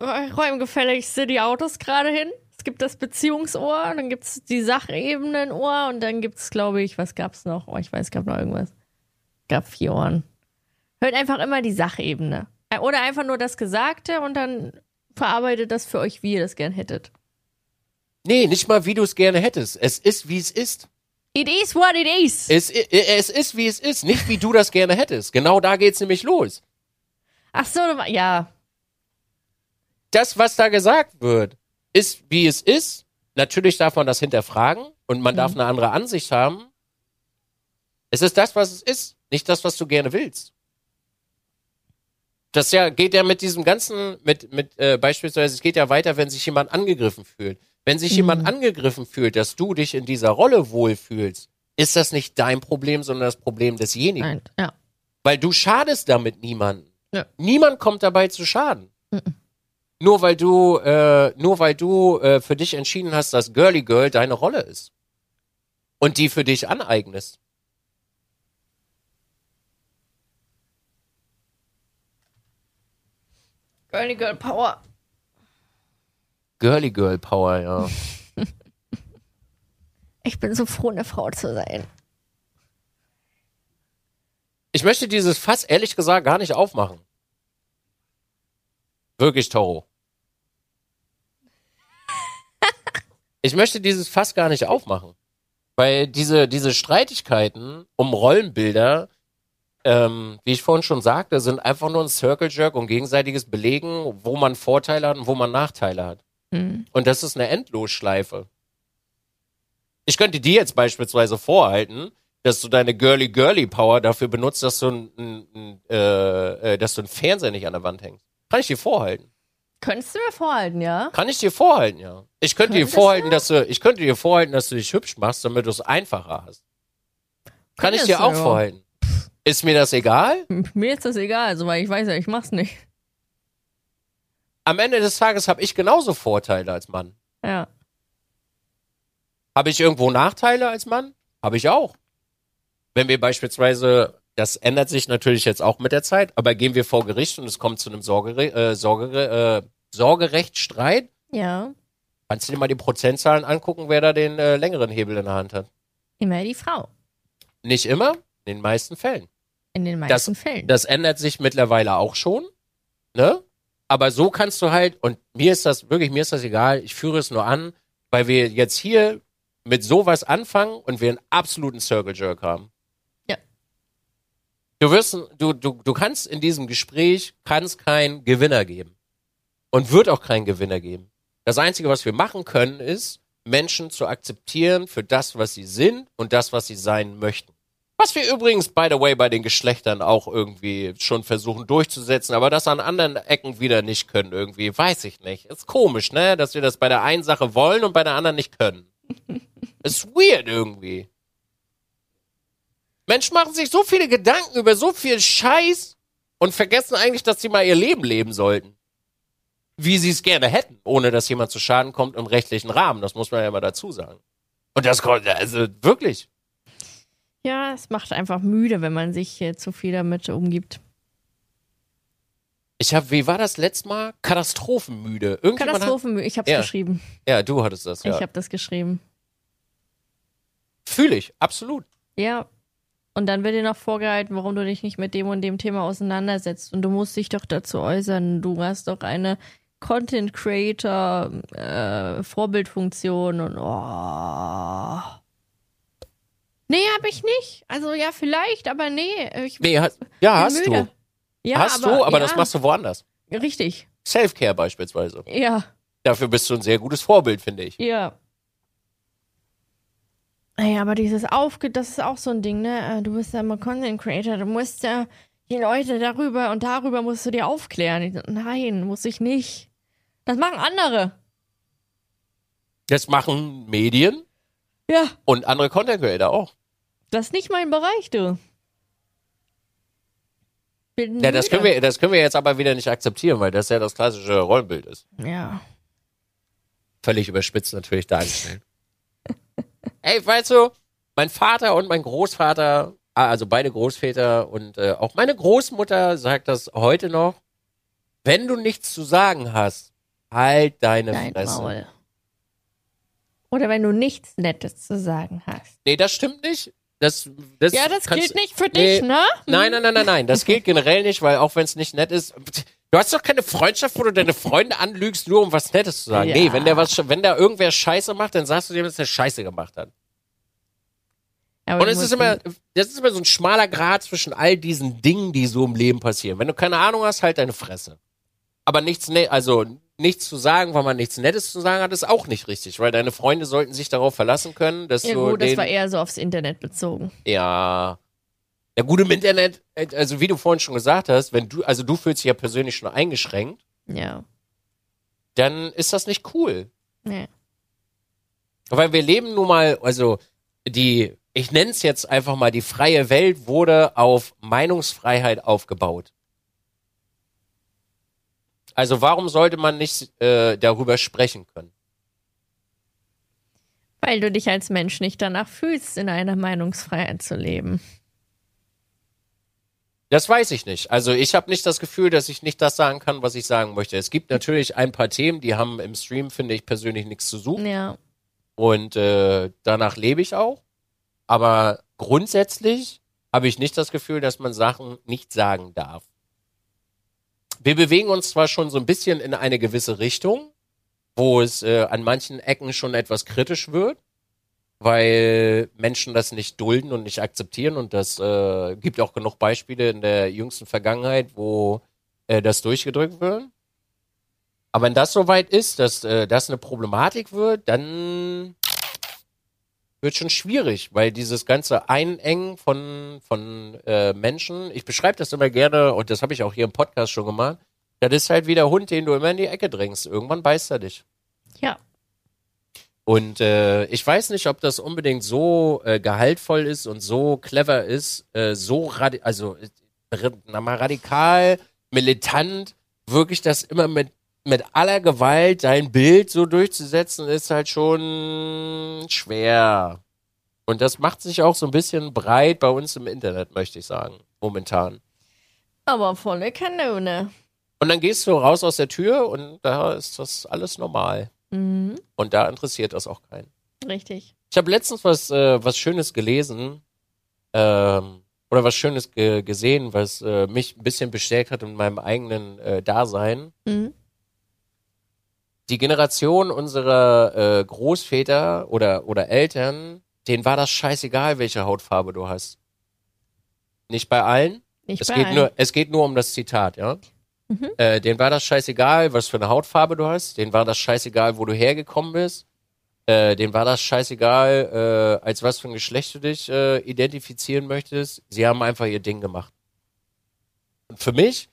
Speaker 2: Räum gefälligst die Autos gerade hin. Es gibt das Beziehungsohr, dann gibt es die Sachebenen-Ohr und dann gibt es, glaube ich, was gab's noch? Oh, ich weiß, es gab noch irgendwas. Gab vier Ohren. Hört einfach immer die Sachebene. Äh, Oder einfach nur das Gesagte und dann verarbeitet das für euch, wie ihr das gern hättet.
Speaker 1: Nee, nicht mal wie du es gerne hättest. Es ist, wie es ist.
Speaker 2: It is what it is.
Speaker 1: Es, i- es ist, wie es ist. Nicht wie du das gerne hättest. Genau da geht's nämlich los.
Speaker 2: Ach so, ja.
Speaker 1: Das, was da gesagt wird, ist, wie es ist. Natürlich darf man das hinterfragen und man darf eine andere Ansicht haben. Es ist das, was es ist, nicht das, was du gerne willst. Das ja geht ja mit diesem ganzen, mit mit äh, beispielsweise, es geht ja weiter, wenn sich jemand angegriffen fühlt. Wenn sich jemand angegriffen fühlt, dass du dich in dieser Rolle wohlfühlst, ist das nicht dein Problem, sondern das Problem desjenigen.
Speaker 2: Nein, ja.
Speaker 1: Weil du schadest damit niemanden.
Speaker 2: Ja.
Speaker 1: Niemand kommt dabei zu Schaden. Nur weil du, äh, nur weil du äh, für dich entschieden hast, dass Girly Girl deine Rolle ist. Und die für dich aneignest.
Speaker 2: Girly Girl Power.
Speaker 1: Girly Girl Power, ja.
Speaker 2: Ich bin so froh, eine Frau zu sein.
Speaker 1: Ich möchte dieses Fass ehrlich gesagt gar nicht aufmachen. Wirklich, Toro. Ich möchte dieses Fass gar nicht aufmachen. Weil diese, diese Streitigkeiten um Rollenbilder, ähm, wie ich vorhin schon sagte, sind einfach nur ein Circle Jerk und gegenseitiges Belegen, wo man Vorteile hat und wo man Nachteile hat.
Speaker 2: Hm.
Speaker 1: Und das ist eine Endlosschleife. Ich könnte dir jetzt beispielsweise vorhalten, dass du deine girly girly Power dafür benutzt, dass du ein, ein, ein, äh, äh, dass du einen Fernseher nicht an der Wand hängst. Kann ich dir vorhalten?
Speaker 2: Könntest du mir vorhalten, ja?
Speaker 1: Kann ich dir vorhalten, ja. Ich könnte dir
Speaker 2: Könntest
Speaker 1: vorhalten, dass du, ich könnte dir vorhalten, dass du dich hübsch machst, damit du es einfacher hast. Kann ich
Speaker 2: Könntest
Speaker 1: dir
Speaker 2: du,
Speaker 1: auch
Speaker 2: ja.
Speaker 1: vorhalten. Ist mir das egal?
Speaker 2: Mir ist das egal, weil ich weiß ja, ich mach's nicht.
Speaker 1: Am Ende des Tages habe ich genauso Vorteile als Mann.
Speaker 2: Ja.
Speaker 1: Habe ich irgendwo Nachteile als Mann? Habe ich auch. Wenn wir beispielsweise, das ändert sich natürlich jetzt auch mit der Zeit, aber gehen wir vor Gericht und es kommt zu einem Sorgere äh, Sorgere äh, Sorgerechtsstreit,
Speaker 2: Ja.
Speaker 1: kannst du dir mal die Prozentzahlen angucken, wer da den äh, längeren Hebel in der Hand hat.
Speaker 2: Immer die Frau.
Speaker 1: Nicht immer, in den meisten Fällen.
Speaker 2: In den
Speaker 1: Das-
Speaker 2: meisten Fällen.
Speaker 1: Das ändert sich mittlerweile auch schon, ne? Aber so kannst du halt, und mir ist das, wirklich, mir ist das egal, ich führe es nur an, weil wir jetzt hier mit sowas anfangen und wir einen absoluten Circle Jerk haben.
Speaker 2: Ja.
Speaker 1: Du wirst, du, du, du kannst in diesem Gespräch, kannst keinen Gewinner geben. Und wird auch keinen Gewinner geben. Das Einzige, was wir machen können, ist, Menschen zu akzeptieren für das, was sie sind und das, was sie sein möchten. Was wir übrigens, by the way, bei den Geschlechtern auch irgendwie schon versuchen durchzusetzen, aber das an anderen Ecken wieder nicht können irgendwie, weiß ich nicht. Ist komisch, ne, dass wir das bei der einen Sache wollen und bei der anderen nicht können. Ist weird irgendwie. Menschen machen sich so viele Gedanken über so viel Scheiß und vergessen eigentlich, dass sie mal ihr Leben leben sollten. Wie sie es gerne hätten, ohne dass jemand zu Schaden kommt im rechtlichen Rahmen. Das muss man ja mal dazu sagen. Und das kommt, also wirklich.
Speaker 2: Ja, es macht einfach müde, wenn man sich äh, zu viel damit umgibt.
Speaker 1: Ich habe, wie war das letztes Mal? Katastrophenmüde.
Speaker 2: Katastrophenmüde, ich hab's
Speaker 1: Ja.
Speaker 2: geschrieben.
Speaker 1: Ja, du hattest das, ja.
Speaker 2: Ich hab das geschrieben.
Speaker 1: Fühle ich, absolut.
Speaker 2: Ja. Und dann wird dir noch vorgehalten, warum du dich nicht mit dem und dem Thema auseinandersetzt. Und du musst dich doch dazu äußern. Du hast doch eine Content Creator äh, Vorbildfunktion und oh. Nee, hab ich nicht. Also ja, vielleicht, aber nee. Ich
Speaker 1: Nee, ha ja, hast
Speaker 2: müde.
Speaker 1: du.
Speaker 2: Ja,
Speaker 1: hast du, aber
Speaker 2: ja,
Speaker 1: das machst du woanders.
Speaker 2: Richtig.
Speaker 1: Self-Care beispielsweise.
Speaker 2: Ja,
Speaker 1: Dafür bist du ein sehr gutes Vorbild, finde ich.
Speaker 2: ja. Naja, aber dieses Aufge, das ist auch so ein Ding, ne? Äh, Du bist ja immer Content Creator, du musst ja die Leute darüber und darüber musst du dir aufklären. Nein, muss ich nicht. Das machen andere.
Speaker 1: Das machen Medien
Speaker 2: Ja,
Speaker 1: und andere Content Creator auch.
Speaker 2: Das ist nicht mein Bereich, du. Bin
Speaker 1: Ja, das können wir, das können wir jetzt aber wieder nicht akzeptieren, weil das ja das klassische Rollenbild ist.
Speaker 2: Ja.
Speaker 1: Völlig überspitzt natürlich dargestellt. Ey, weißt du, mein Vater und mein Großvater, ah, also beide Großväter und äh, auch meine Großmutter sagt das heute noch. Wenn du nichts zu sagen hast, halt deine
Speaker 2: Dein
Speaker 1: Fresse.
Speaker 2: Maul. Oder wenn du nichts Nettes zu sagen hast.
Speaker 1: Nee, das stimmt nicht. Das, das
Speaker 2: Ja, das
Speaker 1: kannst-
Speaker 2: gilt nicht für
Speaker 1: Nee.
Speaker 2: dich, ne?
Speaker 1: Nein, nein, nein, nein, nein. Das gilt generell nicht, weil auch wenn es nicht nett ist. Du hast doch keine Freundschaft, wo du deine Freunde anlügst, nur um was Nettes zu sagen.
Speaker 2: Ja.
Speaker 1: Nee, wenn der was, wenn der irgendwer Scheiße macht, dann sagst du dem, dass der Scheiße gemacht hat.
Speaker 2: Aber
Speaker 1: Und es ist immer, das ist immer so ein schmaler Grad zwischen all diesen Dingen, die so im Leben passieren. Wenn du keine Ahnung hast, halt deine Fresse. Aber nichts, ne also nichts zu sagen, weil man nichts Nettes zu sagen hat, ist auch nicht richtig, weil deine Freunde sollten sich darauf verlassen können, dass
Speaker 2: Ja,
Speaker 1: du
Speaker 2: gut, das war eher so aufs Internet bezogen.
Speaker 1: Ja. Ja, gut im Internet, also wie du vorhin schon gesagt hast, wenn du, also du fühlst dich ja persönlich schon eingeschränkt,
Speaker 2: Ja.
Speaker 1: dann ist das nicht cool.
Speaker 2: ja.
Speaker 1: Weil wir leben nun mal, also die, ich nenne es jetzt einfach mal, die freie Welt wurde auf Meinungsfreiheit aufgebaut. Also warum sollte man nicht äh, darüber sprechen können?
Speaker 2: Weil du dich als Mensch nicht danach fühlst, in einer Meinungsfreiheit zu leben.
Speaker 1: Das weiß ich nicht. Also ich habe nicht das Gefühl, dass ich nicht das sagen kann, was ich sagen möchte. Es gibt natürlich ein paar Themen, die haben im Stream, finde ich persönlich, nichts zu suchen.
Speaker 2: Ja.
Speaker 1: Und äh, danach lebe ich auch. Aber grundsätzlich habe ich nicht das Gefühl, dass man Sachen nicht sagen darf. Wir bewegen uns zwar schon so ein bisschen in eine gewisse Richtung, wo es äh, an manchen Ecken schon etwas kritisch wird, weil Menschen das nicht dulden und nicht akzeptieren. Und das äh, gibt auch genug Beispiele in der jüngsten Vergangenheit, wo äh, das durchgedrückt wird. Aber wenn das soweit ist, dass äh, das eine Problematik wird, dann wird schon schwierig, weil dieses ganze Einengen von, von äh, Menschen, ich beschreibe das immer gerne, und das habe ich auch hier im Podcast schon gemacht, das ist halt wie der Hund, den du immer in die Ecke drängst. Irgendwann beißt er dich.
Speaker 2: Ja.
Speaker 1: Und äh, ich weiß nicht, ob das unbedingt so äh, gehaltvoll ist und so clever ist, äh, so radi also äh, na mal radikal, militant, wirklich das immer mit mit aller Gewalt dein Bild so durchzusetzen, ist halt schon schwer. Und das macht sich auch so ein bisschen breit bei uns im Internet, möchte ich sagen, momentan.
Speaker 2: Aber volle Kanone.
Speaker 1: Und dann gehst du raus aus der Tür und da ist das alles normal.
Speaker 2: Mhm.
Speaker 1: Und da interessiert das auch keinen.
Speaker 2: Richtig.
Speaker 1: Ich habe letztens was, äh, was Schönes gelesen ähm, oder was Schönes ge gesehen, was äh, mich ein bisschen bestärkt hat in meinem eigenen äh, Dasein.
Speaker 2: Mhm.
Speaker 1: Die Generation unserer äh, Großväter oder, oder Eltern, denen war das scheißegal, welche Hautfarbe du hast. Nicht bei allen.
Speaker 2: Nicht
Speaker 1: Es
Speaker 2: bei
Speaker 1: geht,
Speaker 2: allen.
Speaker 1: nur, es geht nur um das Zitat, ja.
Speaker 2: Mhm.
Speaker 1: Äh, denen war das scheißegal, was für eine Hautfarbe du hast. Denen war das scheißegal, wo du hergekommen bist. Äh, denen war das scheißegal, äh, als was für ein Geschlecht du dich äh, identifizieren möchtest. Sie haben einfach ihr Ding gemacht. Und für mich,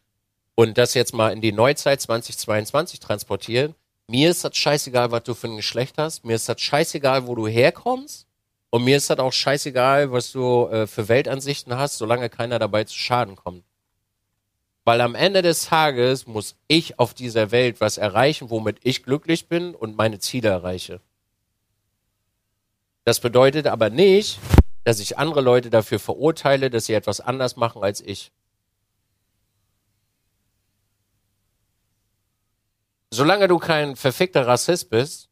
Speaker 1: und das jetzt mal in die Neuzeit 2022 transportieren, mir ist das scheißegal, was du für ein Geschlecht hast. Mir ist das scheißegal, wo du herkommst. Und mir ist das auch scheißegal, was du äh, für Weltansichten hast, solange keiner dabei zu Schaden kommt. Weil am Ende des Tages muss ich auf dieser Welt was erreichen, womit ich glücklich bin und meine Ziele erreiche. Das bedeutet aber nicht, dass ich andere Leute dafür verurteile, dass sie etwas anders machen als ich. Solange du kein verfickter Rassist bist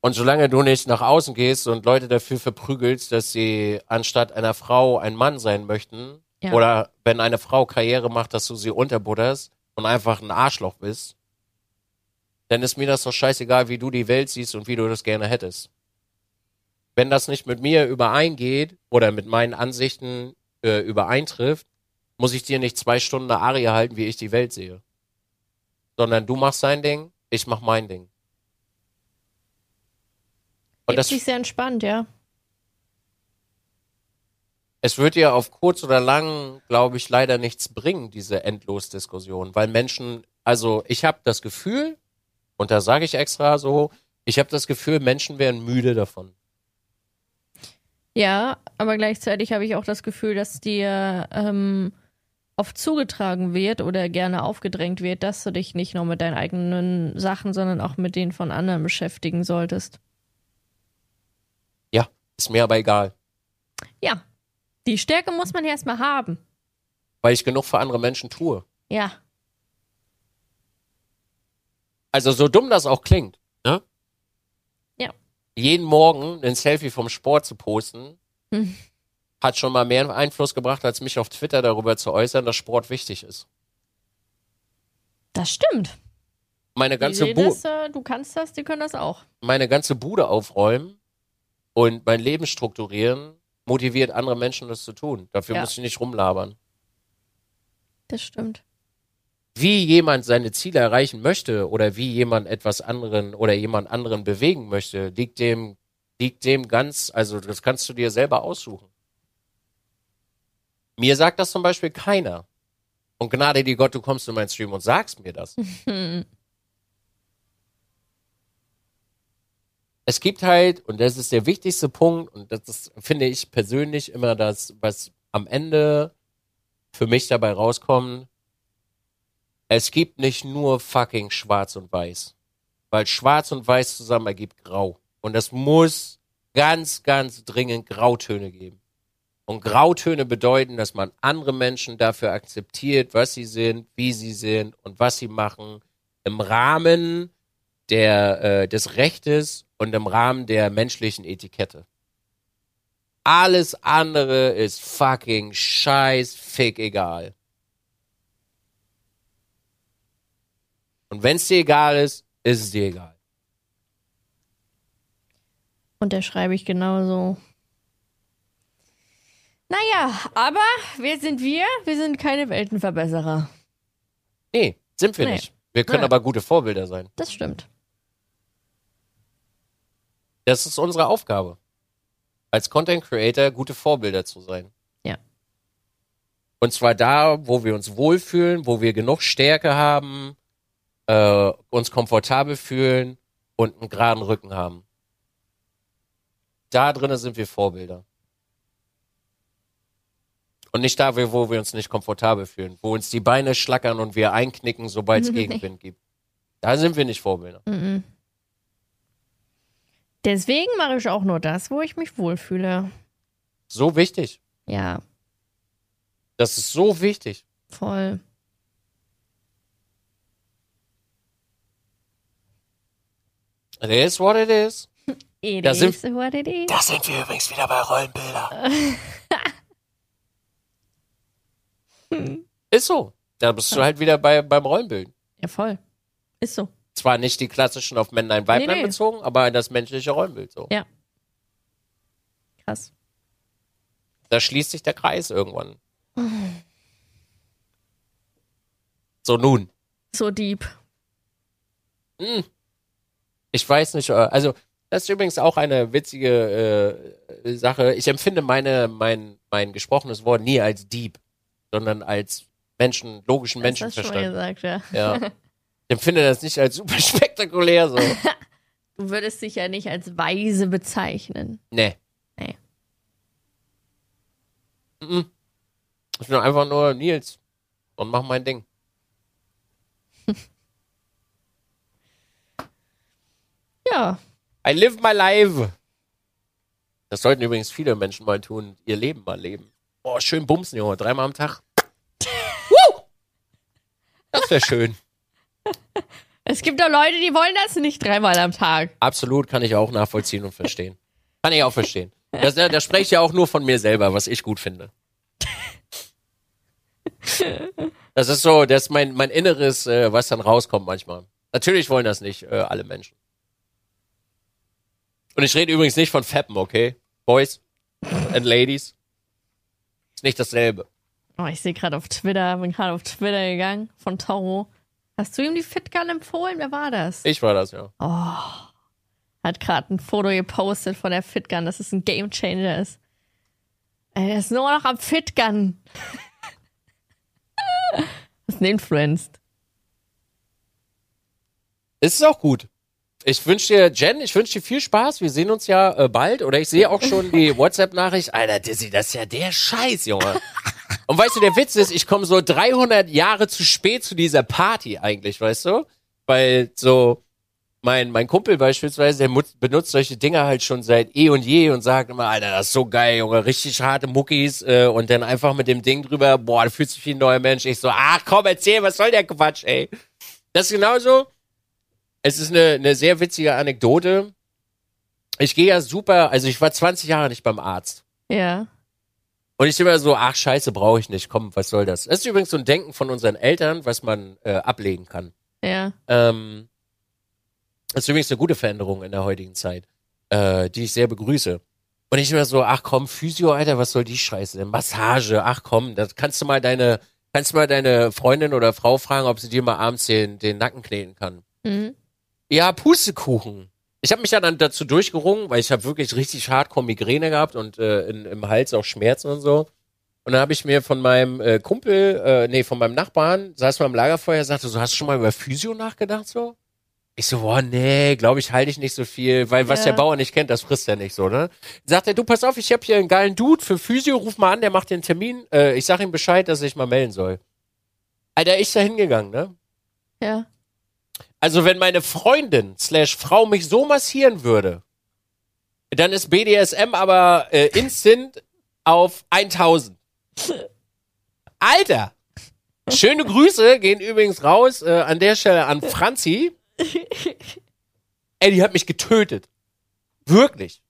Speaker 1: und solange du nicht nach außen gehst und Leute dafür verprügelst, dass sie anstatt einer Frau ein Mann sein möchten, ja. oder wenn eine Frau Karriere macht, dass du sie unterbutterst und einfach ein Arschloch bist, dann ist mir das doch scheißegal, wie du die Welt siehst und wie du das gerne hättest. Wenn das nicht mit mir übereingeht oder mit meinen Ansichten äh, übereintrifft, muss ich dir nicht zwei Stunden eine Arie halten, wie ich die Welt sehe sondern du machst dein Ding, ich mach mein Ding.
Speaker 2: Und Gibt das sich sehr entspannt, ja.
Speaker 1: Es wird ja auf kurz oder lang, glaube ich, leider nichts bringen, diese Endlosdiskussion, weil Menschen, also ich habe das Gefühl, und da sage ich extra so, ich habe das Gefühl, Menschen werden müde davon.
Speaker 2: Ja, aber gleichzeitig habe ich auch das Gefühl, dass dir ähm, oft zugetragen wird oder gerne aufgedrängt wird, dass du dich nicht nur mit deinen eigenen Sachen, sondern auch mit denen von anderen beschäftigen solltest.
Speaker 1: Ja, ist mir aber egal.
Speaker 2: Ja, die Stärke muss man erstmal haben.
Speaker 1: Weil ich genug für andere Menschen tue.
Speaker 2: Ja.
Speaker 1: Also so dumm das auch klingt, ne?
Speaker 2: Ja.
Speaker 1: Jeden Morgen ein Selfie vom Sport zu posten, hm hat schon mal mehr Einfluss gebracht, als mich auf Twitter darüber zu äußern, dass Sport wichtig ist.
Speaker 2: Das stimmt.
Speaker 1: Meine ganze Bude.
Speaker 2: Äh, du kannst das, die können das auch.
Speaker 1: Meine ganze Bude aufräumen und mein Leben strukturieren motiviert andere Menschen, das zu tun. Dafür ja. muss ich nicht rumlabern.
Speaker 2: Das stimmt.
Speaker 1: Wie jemand seine Ziele erreichen möchte oder wie jemand etwas anderen oder jemand anderen bewegen möchte, liegt dem, liegt dem ganz, also das kannst du dir selber aussuchen. Mir sagt das zum Beispiel keiner. Und Gnade dir Gott, du kommst in meinen Stream und sagst mir das. es gibt halt, und das ist der wichtigste Punkt, und das ist, finde ich persönlich immer das, was am Ende für mich dabei rauskommt. Es gibt nicht nur fucking schwarz und weiß. Weil schwarz und weiß zusammen ergibt grau. Und es muss ganz, ganz dringend Grautöne geben. Und Grautöne bedeuten, dass man andere Menschen dafür akzeptiert, was sie sind, wie sie sind und was sie machen, im Rahmen der, äh, des Rechtes und im Rahmen der menschlichen Etikette. Alles andere ist fucking scheiß fick egal. Und wenn es dir egal ist, ist es dir egal.
Speaker 2: Und da schreibe ich genauso. Naja, aber wer sind wir? Wir sind keine Weltenverbesserer.
Speaker 1: Nee, sind wir nee. nicht. Wir können ja. aber gute Vorbilder sein.
Speaker 2: Das stimmt.
Speaker 1: Das ist unsere Aufgabe. Als Content Creator gute Vorbilder zu sein.
Speaker 2: Ja.
Speaker 1: Und zwar da, wo wir uns wohlfühlen, wo wir genug Stärke haben, äh, uns komfortabel fühlen und einen geraden Rücken haben. Da drinnen sind wir Vorbilder. Und nicht da, wo wir uns nicht komfortabel fühlen, wo uns die Beine schlackern und wir einknicken, sobald es Gegenwind gibt. Da sind wir nicht Vorbilder. Mhm.
Speaker 2: Deswegen mache ich auch nur das, wo ich mich wohlfühle.
Speaker 1: So wichtig.
Speaker 2: Ja.
Speaker 1: Das ist so wichtig.
Speaker 2: Voll.
Speaker 1: It is what it is.
Speaker 2: It da is sind, what it is.
Speaker 1: Da sind wir übrigens wieder bei Rollenbilder. Ist so. Da bist du halt wieder bei, beim Rollenbild.
Speaker 2: Ja, voll. Ist so.
Speaker 1: Zwar nicht die klassischen auf Männlein, Weiblein nee, nee. bezogen, aber das menschliche Rollenbild so.
Speaker 2: Ja. Krass.
Speaker 1: Da schließt sich der Kreis irgendwann. So nun.
Speaker 2: So deep.
Speaker 1: Hm. Ich weiß nicht, äh, also das ist übrigens auch eine witzige äh, Sache. Ich empfinde meine, mein, mein gesprochenes Wort nie als Dieb, sondern als Menschen, logischen
Speaker 2: Das hast du schon
Speaker 1: Menschenverstand.
Speaker 2: gesagt, ja.
Speaker 1: Ja. Ich empfinde das nicht als super spektakulär so.
Speaker 2: Du würdest dich ja nicht als weise bezeichnen.
Speaker 1: Nee.
Speaker 2: Nee.
Speaker 1: Mhm. Ich bin einfach nur Nils und mach mein Ding.
Speaker 2: Ja.
Speaker 1: I live my life. Das sollten übrigens viele Menschen mal tun, ihr Leben mal leben. Boah, schön bumsen, Junge, dreimal am Tag. Das wäre schön.
Speaker 2: Es gibt doch Leute, die wollen das nicht dreimal am Tag.
Speaker 1: Absolut, kann ich auch nachvollziehen und verstehen. Kann ich auch verstehen. Das, da, da spreche ich ja auch nur von mir selber, was ich gut finde. Das ist so, das ist mein, mein Inneres, äh, was dann rauskommt manchmal. Natürlich wollen das nicht äh, alle Menschen. Und ich rede übrigens nicht von Fappen, okay? Boys and Ladies. Ist nicht dasselbe.
Speaker 2: Oh, ich sehe gerade auf Twitter, bin gerade auf Twitter gegangen von Toro. Hast du ihm die Fitgun empfohlen? Wer war das?
Speaker 1: Ich war das, ja.
Speaker 2: Hat gerade ein Foto gepostet von der Fitgun, dass es ein Gamechanger ist. Ey, der ist nur noch am Fitgun. das ist ein Influenced.
Speaker 1: Ist auch gut. Ich wünsche dir, Jen, ich wünsche dir viel Spaß. Wir sehen uns ja äh, bald. Oder ich sehe auch schon die WhatsApp-Nachricht. Alter, Dizzy, das ist ja der Scheiß, Junge. Und weißt du, der Witz ist, ich komme so 300 Jahre zu spät zu dieser Party eigentlich, weißt du? Weil so mein, mein Kumpel beispielsweise, der benutzt solche Dinger halt schon seit eh und je und sagt immer, Alter, das ist so geil, Junge, richtig harte Muckis äh, und dann einfach mit dem Ding drüber, boah, du fühlst dich wie ein neuer Mensch. Ich so, ach komm, erzähl, was soll der Quatsch, ey? Das ist genauso. Es ist eine, eine sehr witzige Anekdote. Ich gehe ja super, also ich war 20 Jahre nicht beim Arzt.
Speaker 2: Ja.
Speaker 1: Und ich immer so, ach scheiße, brauche ich nicht, komm, was soll das? Das ist übrigens so ein Denken von unseren Eltern, was man äh, ablegen kann.
Speaker 2: Ja.
Speaker 1: Ähm, das ist übrigens eine gute Veränderung in der heutigen Zeit, äh, die ich sehr begrüße. Und ich immer so, ach komm, Physio, Alter, was soll die Scheiße denn? Massage, ach komm, das kannst du mal deine, kannst du mal deine Freundin oder Frau fragen, ob sie dir mal abends den, den Nacken kneten kann.
Speaker 2: Mhm.
Speaker 1: Ja, Pustekuchen. Ich habe mich ja dann dazu durchgerungen, weil ich habe wirklich richtig hardcore Migräne gehabt und äh, in, im Hals auch Schmerzen und so. Und dann habe ich mir von meinem äh, Kumpel, äh, nee, von meinem Nachbarn, saß mal am Lagerfeuer, sagte so, hast du schon mal über Physio nachgedacht so? Ich so, boah, nee, glaube ich, halte ich nicht so viel, weil was
Speaker 2: Ja.
Speaker 1: der Bauer nicht kennt, das frisst er nicht so, ne? Sagt er, du pass auf, ich habe hier einen geilen Dude für Physio, ruf mal an, der macht den Termin. Äh, ich sag ihm Bescheid, dass ich mal melden soll. Alter, ich da hingegangen, ne?
Speaker 2: Ja.
Speaker 1: Also wenn meine Freundin slash Frau mich so massieren würde, dann ist BDSM aber äh, instant auf 1000. Alter! Schöne Grüße gehen übrigens raus äh, an der Stelle an Franzi. Ey, die hat mich getötet. Wirklich.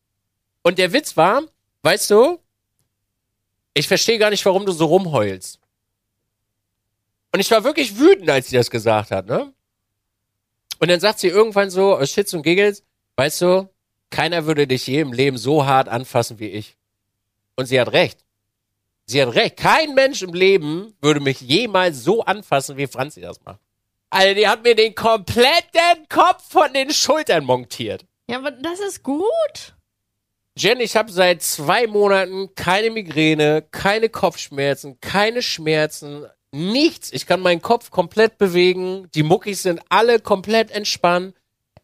Speaker 1: Und der Witz war, weißt du, ich verstehe gar nicht, warum du so rumheulst. Und ich war wirklich wütend, als sie das gesagt hat, ne? Und dann sagt sie irgendwann so aus Shits und Giggles, weißt du, keiner würde dich je im Leben so hart anfassen wie ich. Und sie hat recht. Sie hat recht. Kein Mensch im Leben würde mich jemals so anfassen, wie Franzi das macht. Alter, die hat mir den kompletten Kopf von den Schultern montiert.
Speaker 2: Ja, aber das ist gut.
Speaker 1: Jen, ich habe seit zwei Monaten keine Migräne, keine Kopfschmerzen, keine Schmerzen, nichts. Ich kann meinen Kopf komplett bewegen. Die Muckis sind alle komplett entspannt.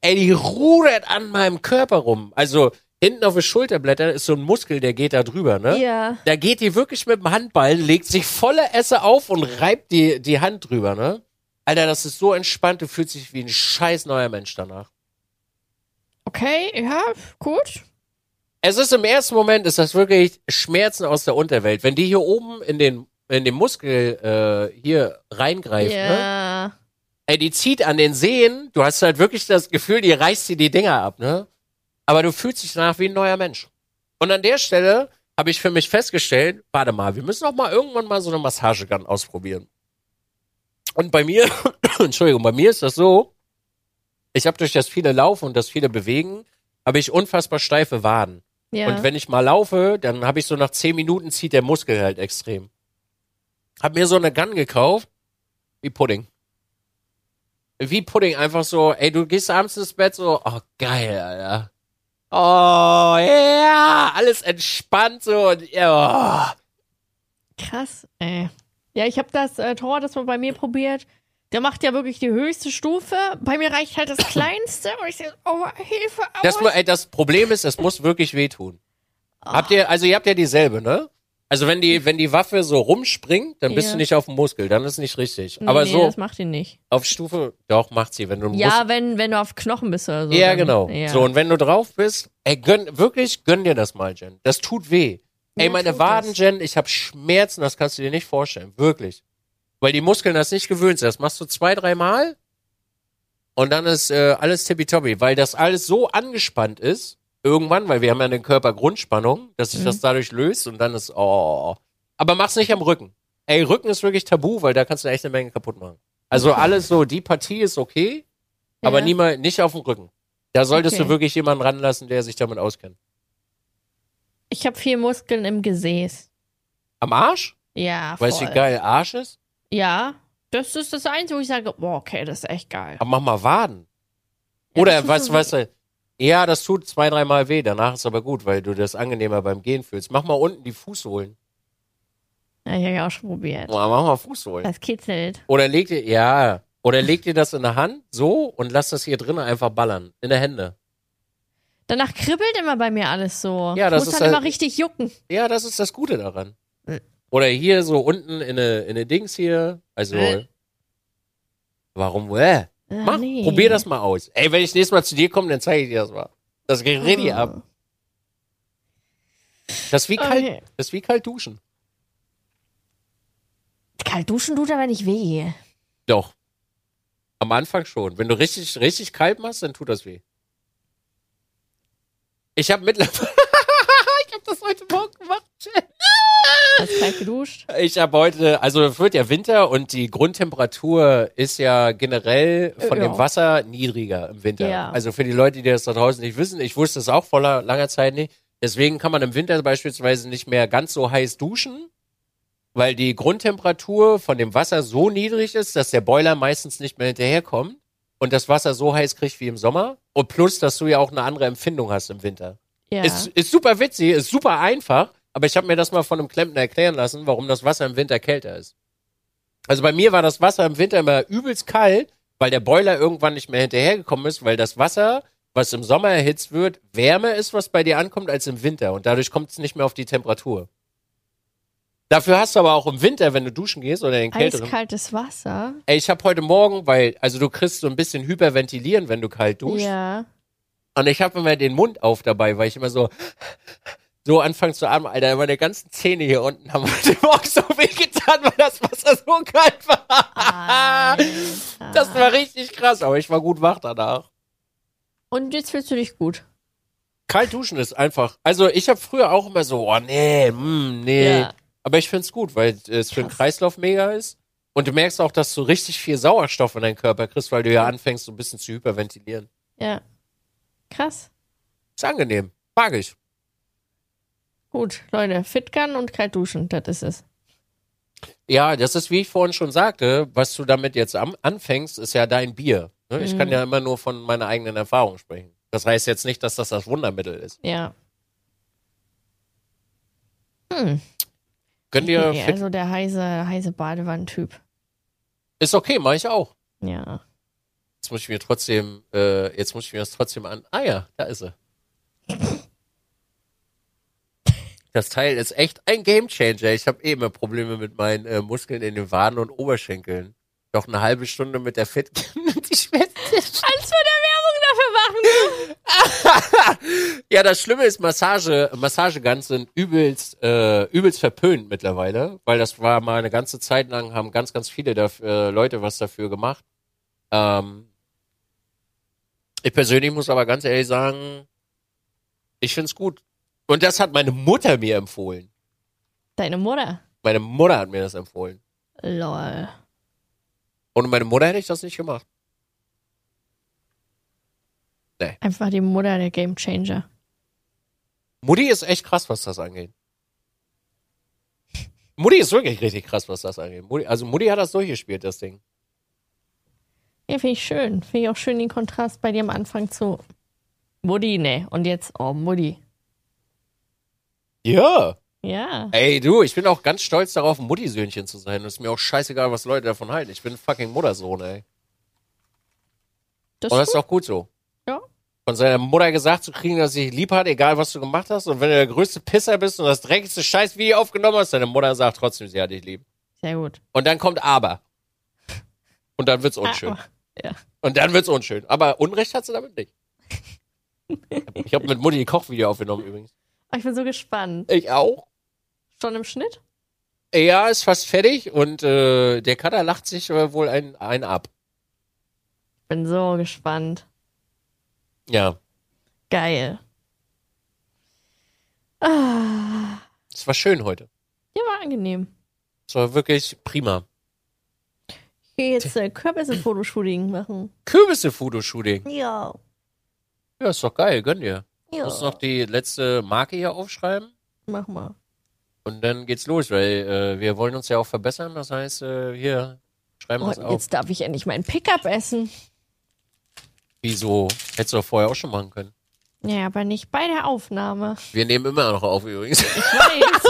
Speaker 1: Ey, die rudert an meinem Körper rum. Also hinten auf den Schulterblättern ist so ein Muskel, der geht da drüber, ne?
Speaker 2: Ja.
Speaker 1: Da geht die wirklich mit dem Handball, legt sich volle Esse auf und reibt die, die Hand drüber, ne? Alter, das ist so entspannt, du fühlst dich wie ein scheiß neuer Mensch danach.
Speaker 2: Okay, ja, gut.
Speaker 1: Es ist im ersten Moment, ist das wirklich Schmerzen aus der Unterwelt. Wenn die hier oben in den, in den Muskel äh, hier reingreift, ne?
Speaker 2: Ja.
Speaker 1: Ey, die zieht an den Sehnen, du hast halt wirklich das Gefühl, die reißt dir die Dinger ab, ne? Aber du fühlst dich danach wie ein neuer Mensch. Und an der Stelle habe ich für mich festgestellt, warte mal, wir müssen auch mal irgendwann mal so eine Massagegun ausprobieren. Und bei mir, Entschuldigung, bei mir ist das so, ich habe durch das viele Laufen und das viele Bewegen, habe ich unfassbar steife Waden.
Speaker 2: Ja.
Speaker 1: Und wenn ich mal laufe, dann habe ich so nach zehn Minuten zieht der Muskel halt extrem. Hab mir so eine Gun gekauft, wie Pudding. wie Pudding, einfach so, ey, du gehst abends ins Bett so, oh, geil, Alter. Oh, ja, alles entspannt so und, ja, oh.
Speaker 2: Krass, ey. Ja, ich habe das äh, Tor, das mal bei mir probiert. Der macht ja wirklich die höchste Stufe. Bei mir reicht halt das kleinste. Und ich so, oh, Hilfe, aua.
Speaker 1: Das, ey, das Problem ist, es muss wirklich wehtun. Habt ihr, also ihr habt ja dieselbe, ne? Also wenn die, wenn die Waffe so rumspringt, dann bist
Speaker 2: Ja.
Speaker 1: du nicht auf dem Muskel, dann ist nicht richtig.
Speaker 2: Nee,
Speaker 1: Aber
Speaker 2: nee,
Speaker 1: so
Speaker 2: das macht ihn nicht.
Speaker 1: auf Stufe, doch, macht sie, wenn du
Speaker 2: Ja, wenn, wenn du auf Knochen bist oder so.
Speaker 1: Ja,
Speaker 2: dann-
Speaker 1: genau.
Speaker 2: Ja.
Speaker 1: So, und wenn du drauf bist, ey, gönn, wirklich, gönn dir das mal, Jen. Das tut weh. Ey,
Speaker 2: Ja,
Speaker 1: meine
Speaker 2: tut
Speaker 1: Waden,
Speaker 2: das.
Speaker 1: Jen, ich habe Schmerzen, das kannst du dir nicht vorstellen. Wirklich. Weil die Muskeln das nicht gewöhnt sind. Das machst du zwei, dreimal und dann ist äh, alles tippitoppi. Weil das alles so angespannt ist, irgendwann, weil wir haben ja den Körper Grundspannung, dass sich
Speaker 2: Mhm.
Speaker 1: das dadurch löst und dann ist, oh. Aber mach's nicht am Rücken. Ey, Rücken ist wirklich tabu, weil da kannst du echt eine Menge kaputt machen. Also alles so, die Partie ist okay, aber
Speaker 2: Ja.
Speaker 1: niemals, nicht auf dem Rücken. Da solltest
Speaker 2: Okay.
Speaker 1: du wirklich jemanden ranlassen, der sich damit auskennt.
Speaker 2: Ich habe viel Muskeln im Gesäß.
Speaker 1: Am Arsch?
Speaker 2: Ja,
Speaker 1: Weißt du,
Speaker 2: voll.
Speaker 1: wie geil Arsch ist?
Speaker 2: Ja, das ist das Einzige, wo ich sage, boah, okay, das ist echt geil.
Speaker 1: Aber mach mal Waden.
Speaker 2: Ja,
Speaker 1: Oder, weißt
Speaker 2: so
Speaker 1: du, weißt du, ja, das tut zwei, dreimal weh, danach ist aber gut, weil du das angenehmer beim Gehen fühlst. Mach mal unten die Fußsohlen.
Speaker 2: Ja, ich habe ja auch schon probiert.
Speaker 1: Oh, mach mal Fußsohlen.
Speaker 2: Das kitzelt.
Speaker 1: Oder leg dir, ja, oder leg dir das in der Hand, so, und lass das hier drinnen einfach ballern. In der Hände.
Speaker 2: Danach kribbelt immer bei mir alles so.
Speaker 1: Ja, das
Speaker 2: Muss
Speaker 1: ist
Speaker 2: dann
Speaker 1: halt-
Speaker 2: immer richtig jucken.
Speaker 1: Ja, das ist das Gute daran.
Speaker 2: Äh.
Speaker 1: Oder hier so unten in eine, in eine Dings hier. Also,
Speaker 2: Äh.
Speaker 1: warum, äh?
Speaker 2: Ah,
Speaker 1: Mach,
Speaker 2: nee.
Speaker 1: probier das mal aus. Ey, wenn ich nächstes Mal zu dir komme, dann zeige ich dir das mal. Das geht richtig
Speaker 2: Oh.
Speaker 1: ab. Das ist wie kalt,
Speaker 2: Okay.
Speaker 1: das ist wie kalt duschen.
Speaker 2: Kalt duschen tut aber nicht weh.
Speaker 1: Doch. Am Anfang schon. Wenn du richtig, richtig kalt machst, dann tut das weh. Ich habe mittlerweile, ich habe das heute Morgen gemacht.
Speaker 2: Hast kalt geduscht?
Speaker 1: Ich habe heute, also es wird ja Winter und die Grundtemperatur ist ja generell von
Speaker 2: Ja.
Speaker 1: dem Wasser niedriger im Winter.
Speaker 2: Ja.
Speaker 1: Also für die Leute, die das da draußen nicht wissen, ich wusste es auch vor la- langer Zeit nicht. Deswegen kann man im Winter beispielsweise nicht mehr ganz so heiß duschen, weil die Grundtemperatur von dem Wasser so niedrig ist, dass der Boiler meistens nicht mehr hinterherkommt und das Wasser so heiß kriegt wie im Sommer. Und plus, dass du ja auch eine andere Empfindung hast im Winter.
Speaker 2: Ja.
Speaker 1: Ist, ist super witzig, ist super einfach, aber ich habe mir das mal von einem Klempner erklären lassen, warum das Wasser im Winter kälter ist. Also bei mir war das Wasser im Winter immer übelst kalt, weil der Boiler irgendwann nicht mehr hinterhergekommen ist, weil das Wasser, was im Sommer erhitzt wird, wärmer ist, was bei dir ankommt, als im Winter. Und dadurch kommt es nicht mehr auf die Temperatur. Dafür hast du aber auch im Winter, wenn du duschen gehst oder in den kälteren.
Speaker 2: Eiskaltes Wasser.
Speaker 1: Ey, ich habe heute Morgen, weil, also du kriegst so ein bisschen Hyperventilieren, wenn du kalt duschst.
Speaker 2: Ja.
Speaker 1: Und ich habe immer den Mund auf dabei, weil ich immer so so anfange zu atmen. Alter, meine ganzen Zähne hier unten haben heute Morgen so wehgetan, weil das Wasser so kalt war.
Speaker 2: Alter.
Speaker 1: Das war richtig krass, aber ich war gut wach danach.
Speaker 2: Und jetzt fühlst du dich gut.
Speaker 1: Kalt duschen ist einfach. Also ich habe früher auch immer so, oh nee, mm, nee.
Speaker 2: Ja.
Speaker 1: Aber ich find's gut, weil es für den. Kreislauf mega ist. Und du merkst auch, dass du richtig viel Sauerstoff in deinen Körper kriegst, weil du ja anfängst, so ein bisschen zu hyperventilieren.
Speaker 2: Ja. Krass.
Speaker 1: Ist angenehm. Mag ich.
Speaker 2: Gut, Leute, Fitgun und kalt duschen, das ist es.
Speaker 1: Ja, das ist, wie ich vorhin schon sagte, was du damit jetzt anfängst, ist ja dein Bier. Ne? Ich
Speaker 2: Mhm.
Speaker 1: kann ja immer nur von meiner eigenen Erfahrung sprechen. Das heißt jetzt nicht, dass das das Wundermittel ist.
Speaker 2: Ja. Hm.
Speaker 1: Gönn dir
Speaker 2: Nee, also der heiße, heiße Badewannentyp.
Speaker 1: Ist okay, mache ich auch.
Speaker 2: Ja.
Speaker 1: Jetzt muss ich mir trotzdem, äh, jetzt muss ich mir das trotzdem an. Ah ja, da ist sie. Das Teil ist echt ein Gamechanger. Ich habe eh immer Probleme mit meinen äh, Muskeln in den Waden und Oberschenkeln. Doch eine halbe Stunde mit der Fit die Schwester.
Speaker 2: Als wir der Werbung dafür machen.
Speaker 1: Ja, das Schlimme ist, Massage, Massageguns sind übelst, äh, übelst verpönt mittlerweile, weil das war mal eine ganze Zeit lang, haben ganz, ganz viele dafür, äh, Leute was dafür gemacht. Ähm, ich persönlich muss aber ganz ehrlich sagen, ich find's gut. Und das hat meine Mutter mir empfohlen.
Speaker 2: Deine Mutter.
Speaker 1: Meine Mutter hat mir das empfohlen.
Speaker 2: Lol.
Speaker 1: Ohne meine Mutter hätte ich das nicht gemacht.
Speaker 2: Einfach die Mutter der Gamechanger.
Speaker 1: Mutti ist echt krass, was das angeht. Mutti ist wirklich richtig krass, was das angeht. Mutti, also Mutti hat das durchgespielt, das Ding.
Speaker 2: Ja, finde ich schön. Finde ich auch schön den Kontrast bei dir am Anfang zu Mutti, ne? Und jetzt, oh, Mutti.
Speaker 1: Ja.
Speaker 2: Ja.
Speaker 1: Ey, du, ich bin auch ganz stolz darauf, ein Muttisöhnchen zu sein. Und es ist mir auch scheißegal, was Leute davon halten. Ich bin fucking Muttersohn, ey.
Speaker 2: Das
Speaker 1: Und das
Speaker 2: ist
Speaker 1: auch gut so.
Speaker 2: Ja.
Speaker 1: Von seiner Mutter gesagt zu kriegen, dass sie dich lieb hat, egal was du gemacht hast. Und wenn du der größte Pisser bist und das dreckigste Scheißvideo aufgenommen hast, deine Mutter sagt trotzdem, sie hat dich lieb.
Speaker 2: Sehr gut.
Speaker 1: Und dann kommt aber. Und dann wird's unschön.
Speaker 2: Ah, ja.
Speaker 1: Und dann wird's unschön. Aber Unrecht hat sie damit nicht. Ich habe mit Mutti ein Kochvideo aufgenommen übrigens.
Speaker 2: Oh, ich bin so gespannt.
Speaker 1: Ich auch.
Speaker 2: Schon im Schnitt?
Speaker 1: Ja, ist fast fertig und äh, der Cutter lacht sich äh, wohl ein, ein ab.
Speaker 2: Bin so gespannt.
Speaker 1: Ja,
Speaker 2: Geil. Ah,
Speaker 1: es war schön heute.
Speaker 2: ja, war angenehm.
Speaker 1: Es war wirklich prima.
Speaker 2: Ich gehe jetzt äh, Kürbisse-Fotoshooting machen.
Speaker 1: Kürbisse-Fotoshooting.
Speaker 2: Ja.
Speaker 1: Ja, ist doch geil, gönn dir.
Speaker 2: Ja.
Speaker 1: Musst noch die letzte Marke hier aufschreiben
Speaker 2: Mach mal.
Speaker 1: und dann geht's los, weil äh, wir wollen uns ja auch verbessern. Das heißt, äh, hier, schreiben wir
Speaker 2: Oh,
Speaker 1: es auf.
Speaker 2: jetzt darf ich endlich meinen Pickup essen.
Speaker 1: Wieso? Hättest du doch vorher auch schon machen können.
Speaker 2: Ja, aber nicht bei der Aufnahme.
Speaker 1: Wir nehmen immer noch auf übrigens.
Speaker 2: Ich weiß.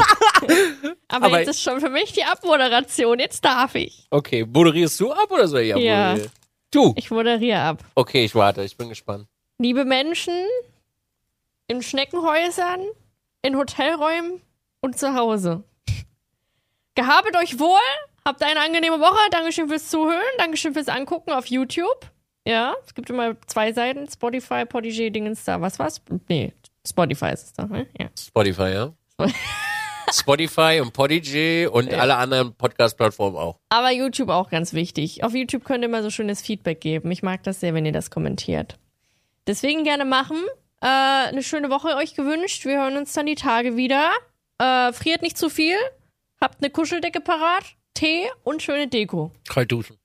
Speaker 2: aber,
Speaker 1: Aber-
Speaker 2: jetzt ist schon für mich die Abmoderation. Jetzt darf ich.
Speaker 1: Okay, moderierst du ab oder soll ich
Speaker 2: Ja.
Speaker 1: abmoderieren? Du.
Speaker 2: Ich moderiere ab.
Speaker 1: Okay, ich warte, ich bin gespannt.
Speaker 2: Liebe Menschen in Schneckenhäusern, in Hotelräumen und zu Hause. Gehabet euch wohl, habt eine angenehme Woche. Dankeschön fürs Zuhören, Dankeschön fürs Angucken auf YouTube. Ja, es gibt immer zwei Seiten, Spotify, Podigy, Dingens da. Was war's? Nee, Spotify ist es da, ne? Ja.
Speaker 1: Spotify, ja? Spotify und Podigy und alle anderen Podcast-Plattformen auch.
Speaker 2: Aber YouTube auch ganz wichtig. Auf YouTube könnt ihr immer so schönes Feedback geben. Ich mag das sehr, wenn ihr das kommentiert. Deswegen gerne machen. Äh, eine schöne Woche euch gewünscht. Wir hören uns dann die Tage wieder. Äh, friert nicht zu viel. Habt eine Kuscheldecke parat, Tee und schöne Deko.
Speaker 1: Kalt duschen.